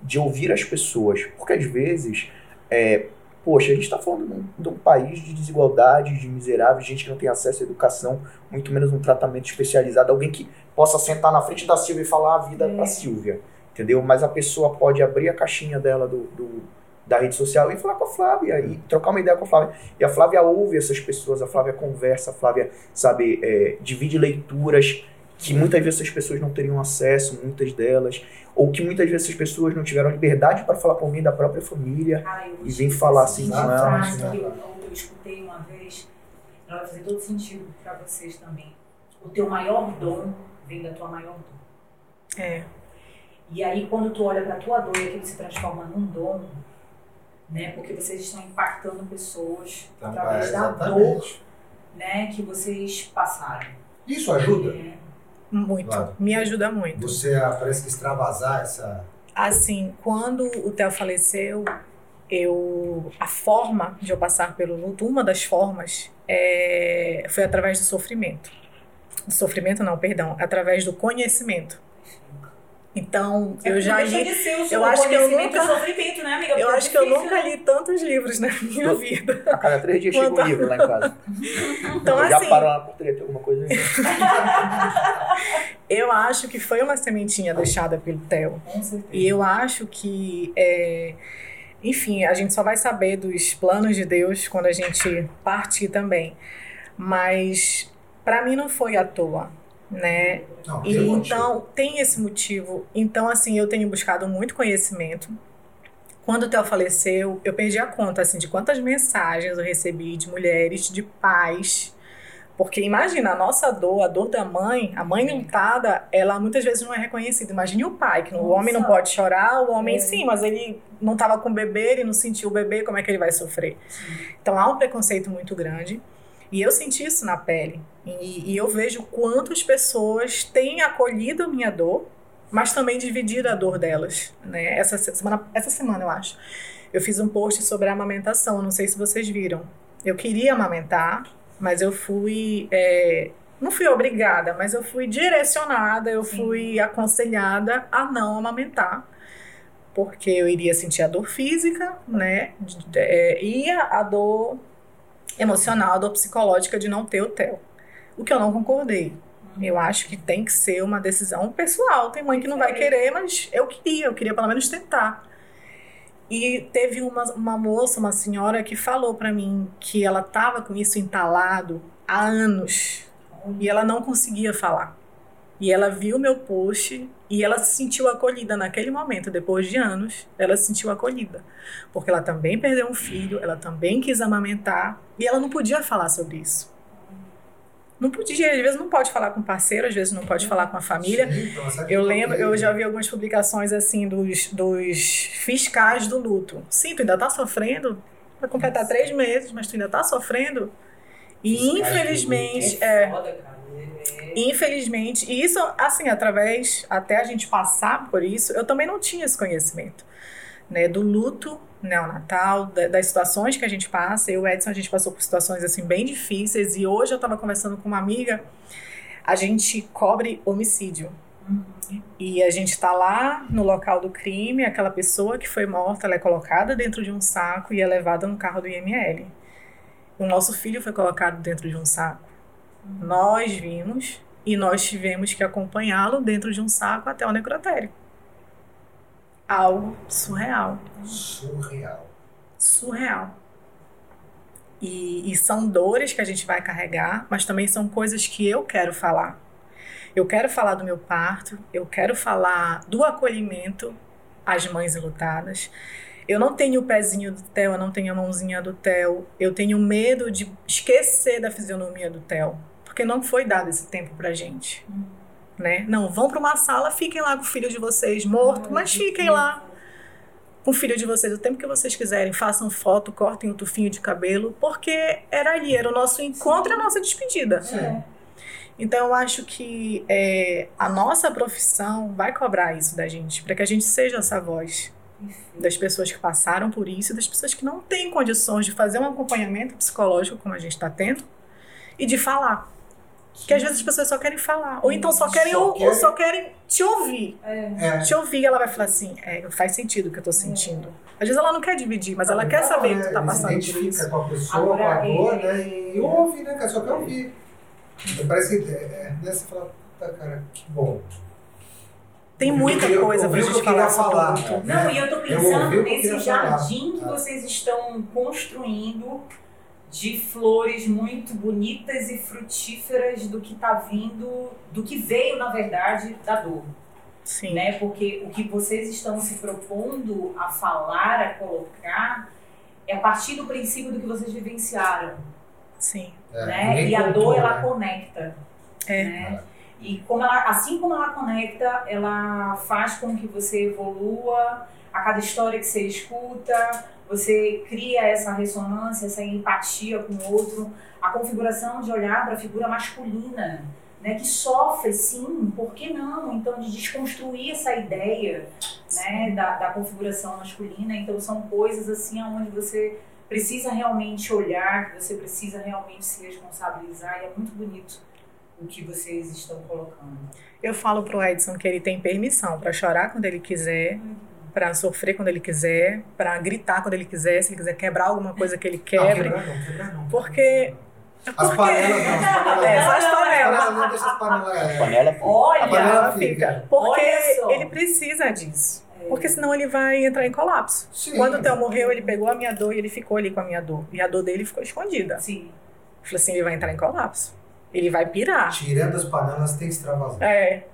de ouvir as pessoas. Porque às vezes, é, poxa, a gente tá falando de um, país de desigualdade, de miseráveis, gente que não tem acesso à educação, muito menos um tratamento especializado, alguém que possa sentar na frente da Silvia e falar a vida É. pra Silvia, entendeu? Mas a pessoa pode abrir a caixinha dela do, do- da rede social e falar com a Flávia e trocar uma ideia com a Flávia. E a Flávia ouve essas pessoas, a Flávia conversa, a Flávia, sabe, é, divide leituras que muitas vezes essas pessoas não teriam acesso, muitas delas, ou que muitas vezes essas pessoas não tiveram liberdade para falar com alguém da própria família. Cara, eu E vem falar assim com ela, né, eu, eu escutei uma vez, ela vai fazer todo sentido pra vocês também. O teu maior dom vem da tua maior dor. É, E aí, quando tu olha pra tua dor e aquilo se transforma num dom, né? Porque vocês estão impactando pessoas Tá, através da dor, né? Que vocês passaram. Isso ajuda? É, muito. Claro. Me ajuda muito. Você ah, parece que extravasar essa. Assim, quando o Theo faleceu, eu a forma de eu passar pelo luto, uma das formas é, foi através do sofrimento. Sofrimento não, perdão, através do conhecimento. Então, eu já É Não deixa li de ser o seu eu acho que eu nunca- sofrimento, né, amiga? eu é acho que eu difícil, nunca né? li tantos livros na minha vida. A cada três dias chega um livro lá em casa. Então, Eu já assim, paro na portaria, tem alguma coisa aí? eu acho que foi uma sementinha deixada pelo Theo. Com certeza. E eu acho que, é, enfim, a gente só vai saber dos planos de Deus quando a gente partir também. Mas para mim não foi à toa, né? Não, E tem motivo. então tem esse motivo. Então assim, eu tenho buscado muito conhecimento. Quando o Theo faleceu, eu perdi a conta assim de quantas mensagens eu recebi de mulheres, de pais. Porque imagina, a nossa dor, a dor da mãe, a mãe lutada, ela muitas vezes não é reconhecida. Imagine o pai, que o homem não pode chorar, o homem É. sim, mas ele não estava com o bebê, ele não sentiu o bebê, como é que ele vai sofrer? Então há um preconceito muito grande. E eu senti isso na pele. E, e eu vejo quantas pessoas têm acolhido a minha dor, mas também dividido a dor delas. Né? Essa, semana, essa semana, eu acho, eu fiz um post sobre a amamentação. Não sei se vocês viram. Eu queria amamentar, mas eu fui. é, não fui obrigada, mas eu fui direcionada, eu Sim. fui aconselhada a não amamentar. Porque eu iria sentir a dor física, né? é, e a dor emocional, a dor psicológica de não ter o TEL. O que eu não concordei. Eu acho que tem que ser uma decisão pessoal. Tem mãe que não vai querer, mas eu queria, eu queria pelo menos tentar. E teve uma, uma moça, uma senhora, que falou pra mim que ela tava com isso entalado há anos e ela não conseguia falar. E ela viu meu post e ela se sentiu acolhida naquele momento, depois de anos, ela se sentiu acolhida. Porque ela também perdeu um filho, ela também quis amamentar e ela não podia falar sobre isso. Não podia, às vezes não pode falar com parceiro, às vezes não pode falar com a família. Então, Eu lembro, eu já vi algumas publicações assim dos, dos fiscais do luto. Sim, tu ainda tá sofrendo? Vai completar três meses, mas tu ainda tá sofrendo? E infelizmente, É é, foda, cara. É- infelizmente, e isso assim, através, até a gente passar por isso, eu também não tinha esse conhecimento. Né, do luto neonatal, da- das situações que a gente passa. Eu e o Edson, a gente passou por situações assim bem difíceis e hoje eu estava conversando com uma amiga, a gente cobre homicídio. E a gente está lá no local do crime, aquela pessoa que foi morta, ela é colocada dentro de um saco e é levada no carro do IML. O nosso filho foi colocado dentro de um saco. Nós vimos e nós tivemos que acompanhá-lo dentro de um saco até o necrotério. Algo surreal Surreal. surreal. E, e são dores que a gente vai carregar, mas também são coisas que eu quero falar. Eu quero falar do meu parto, eu quero falar do acolhimento às mães enlutadas. Eu não tenho o pezinho do Theo, eu não tenho a mãozinha do Theo. Eu tenho medo de esquecer da fisionomia do Theo, porque não foi dado esse tempo pra gente. Né? Não, vão para uma sala, fiquem lá com o filho de vocês morto, mas que fiquem lá com o filho de vocês o tempo que vocês quiserem, façam foto, cortem o tufinho de cabelo, porque era ali, era o nosso encontro e a nossa despedida. É. Então eu acho que é, a nossa profissão vai cobrar isso da gente, para que a gente seja essa voz das pessoas que passaram por isso e das pessoas que não têm condições de fazer um acompanhamento psicológico como a gente está tendo e de falar. Que às vezes as pessoas só querem falar, ou então só querem, Só ou, querem- só querem te ouvir. É. É. Te ouvir, ela vai falar assim, é, faz sentido o que eu tô sentindo. Às vezes ela não quer dividir, mas ela quer saber que tu tá passando se por identifica com a pessoa, Agora, com a dor, é- né? E ouve, né? Só quer ouvir. Parece que é, é, né, você fala, puta, cara, que bom. Tem o muita eu- coisa o que gente falar sobre falar. né? Não, e eu tô pensando o eu nesse queria falar. jardim que vocês estão construindo de flores muito bonitas e frutíferas do que tá vindo, do que veio, na verdade, da dor. Sim. né? Porque o que vocês estão se propondo a falar, a colocar, é a partir do princípio do que vocês vivenciaram, Sim. É, né? E a dor ela né? conecta, É. né? E como ela, assim como ela conecta, ela faz com que você evolua a cada história que você escuta, você cria essa ressonância, essa empatia com o outro, a configuração de olhar para a figura masculina, né, que sofre, sim, por que não? Então, de desconstruir essa ideia né, da, da configuração masculina. Então, são coisas assim onde você precisa realmente olhar, que você precisa realmente se responsabilizar, e é muito bonito o que vocês estão colocando. Eu falo pro Edson que ele tem permissão pra chorar quando ele quiser, pra sofrer quando ele quiser, pra gritar quando ele quiser, se ele quiser quebrar alguma coisa que ele Não, quebre. quebrar não, quebrar não. Porque As panelas não, as panelas É, só as As panelas. panelas não deixa as panelas. é. Panela fica. A Olha, panela Ela fica. Porque Olha ele precisa disso. Porque senão ele vai entrar em colapso. Sim. Quando o Theo morreu, ele pegou a minha dor e ele ficou ali com a minha dor. E a dor dele ficou escondida. sim. Falei assim, ele vai entrar em colapso. Ele vai pirar. Tirando as panelas, tem que extravasar. É,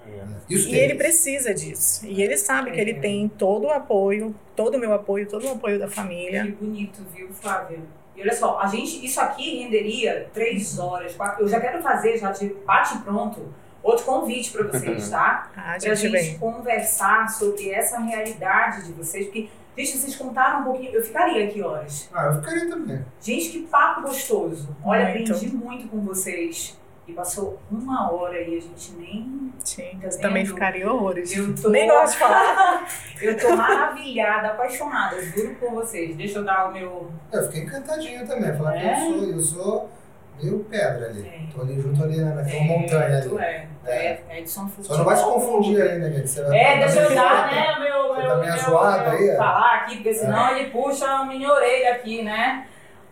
E os e tênis? ele precisa disso. E ele sabe que ele É. tem todo o apoio, todo o meu apoio, todo o apoio da Que família. bonito, viu, Flávia? E olha só, a gente, isso aqui renderia três horas, quatro. Eu já quero fazer, já de bate pronto, outro convite para vocês, tá? Ah, a Pra gente gente vem. conversar sobre essa realidade de vocês, porque, gente, vocês contaram um pouquinho, eu ficaria aqui horas. Ah, eu ficaria também. Gente, que papo gostoso. Olha, Muito. aprendi muito com vocês. E passou uma hora e a gente nem. Sim, Tá também ficaria horrores. Eu tô- Nem gosto de falar. Eu tô maravilhada, apaixonada, juro por vocês. Deixa eu dar o meu. Eu fiquei encantadinho também. Falar que É? eu sou, eu sou meio pedra ali. É. Tô ali junto ali naquela É, montanha ali. é. É, Edson Futebol. Só não vai se confundir ainda, gente. Você vai É, deixa eu da dar, né, meu, Você meu, tá meio meu, zoado meu aí, é? falar aqui, porque senão ele puxa a minha orelha aqui, né?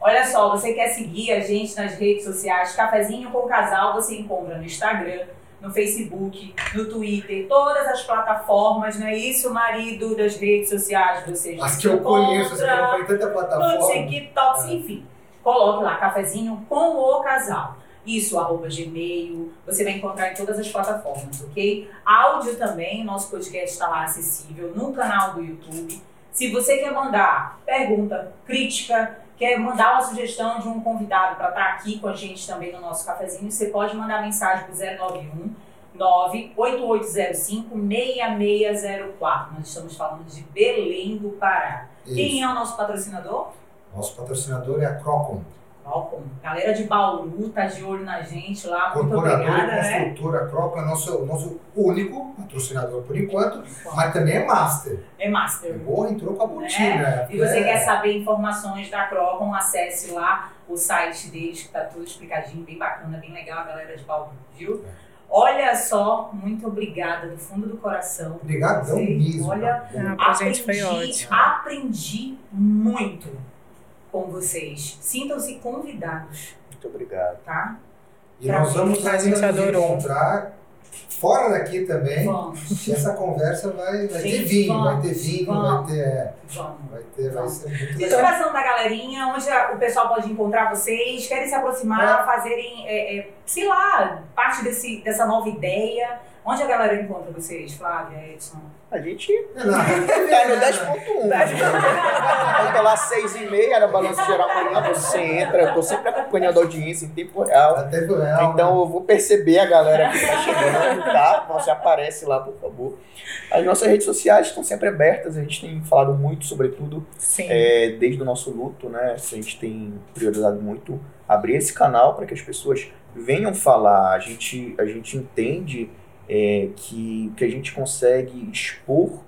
Olha só, você quer seguir a gente nas redes sociais, Cafezinho com Casal, você encontra no Instagram, no Facebook, no Twitter, todas as plataformas, não é isso, marido das redes sociais, você já As que eu conheço, você encontra falou tanta no plataforma. TikTok, enfim. Coloque lá, cafezinho com o casal. Isso, arroba Gmail, você vai encontrar em todas as plataformas, ok? Áudio também, nosso podcast está lá acessível no canal do YouTube. Se você quer mandar pergunta, crítica, quer mandar uma sugestão de um convidado para estar aqui com a gente também no nosso cafezinho, você pode mandar mensagem para 091 98805 6604. Nós estamos falando de Belém do Pará. Quem Isso. é o nosso patrocinador? Nosso patrocinador é a Crocom, Malcolm. Galera de Bauru tá de olho na gente lá. Muito obrigada, e né? construtora Crocom, é nosso, nosso único patrocinador por enquanto, mas também é master. É Master. Porra, entrou com a botina. Se você É. quer saber informações da Crocom, acesse lá o site deles, que tá tudo explicadinho, bem bacana, bem legal, a galera de Bauru, viu? Olha só, muito obrigada do fundo do coração. Obrigadão mesmo. Olha. Ah, pra gente foi aprendi, ótimo. aprendi muito com vocês. Sintam-se convidados, Muito obrigado. tá? E nós vamos ainda nos encontrar fora daqui também. Vamos, essa conversa vai, vai ter Gente, vinho, vai ter vamos, vinho, vamos. vai ter. é, vamos. Vai ter, vai ser muito E a legal. da galerinha, onde o pessoal pode encontrar vocês, querem se aproximar, fazerem, é, é, sei lá, parte desse, dessa nova ideia. Onde a galera encontra vocês, Flávia, Edson? A gente É, tá no 10.1. Eu tô lá 6 e meia no Balanço Geral amanhã, você entra, eu tô sempre acompanhando a audiência em tempo real. Até foi real. Então eu vou perceber a galera que tá chegando, tá? Você aparece lá, por favor. As nossas redes sociais estão sempre abertas, a gente tem falado muito sobre tudo Sim. é, desde o nosso luto, né? A gente tem priorizado muito abrir esse canal para que as pessoas venham falar. A gente, a gente entende é, que o que a gente consegue expor,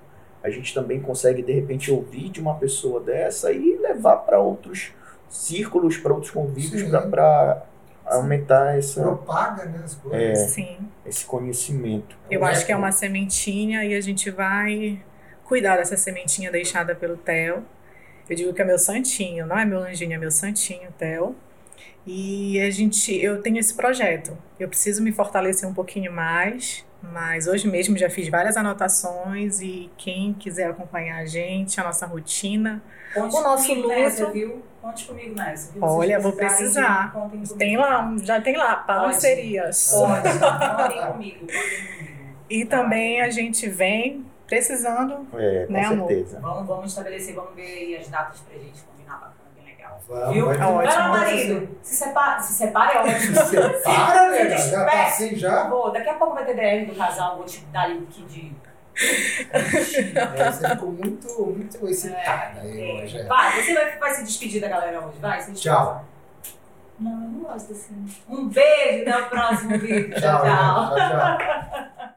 a gente também consegue, de repente, ouvir de uma pessoa dessa e levar para outros círculos, para outros convívios, para aumentar essa, Propaga, né, as É. coisas. Sim. esse conhecimento. Eu acho que é uma sementinha e a gente vai cuidar dessa sementinha deixada pelo Theo. Eu digo que é meu santinho, não é meu anjinho, é meu santinho, Theo. E a gente, eu tenho esse projeto. Eu preciso me fortalecer um pouquinho mais, mas hoje mesmo já fiz várias anotações e quem quiser acompanhar a gente, a nossa rotina, Conte O nosso comigo luto- nessa, viu? Conte comigo nessa. viu? Olha, vou precisar. tem lá, já tem lá parcerias. Pode, contem comigo, contem comigo. E também a gente vem precisando É, com Né, amor? certeza. Vamos, vamos estabelecer, vamos ver aí as datas pra gente combinar bacana. Vamos, Viu? vai ter Ótimo. Marido. Se separa, se separa é ótimo. Para, Se né? Já tá assim já. Vou, daqui a pouco vai ter DR do casal, vou te dar ali que de. É, Você ficou muito, muito excitada aí É, hoje. é. Vai, você vai, vai se despedir da galera hoje, vai? Se despedir. Tchau. Não, eu não gosto assim. Um beijo, até o próximo vídeo. Tchau, tchau. tchau, tchau.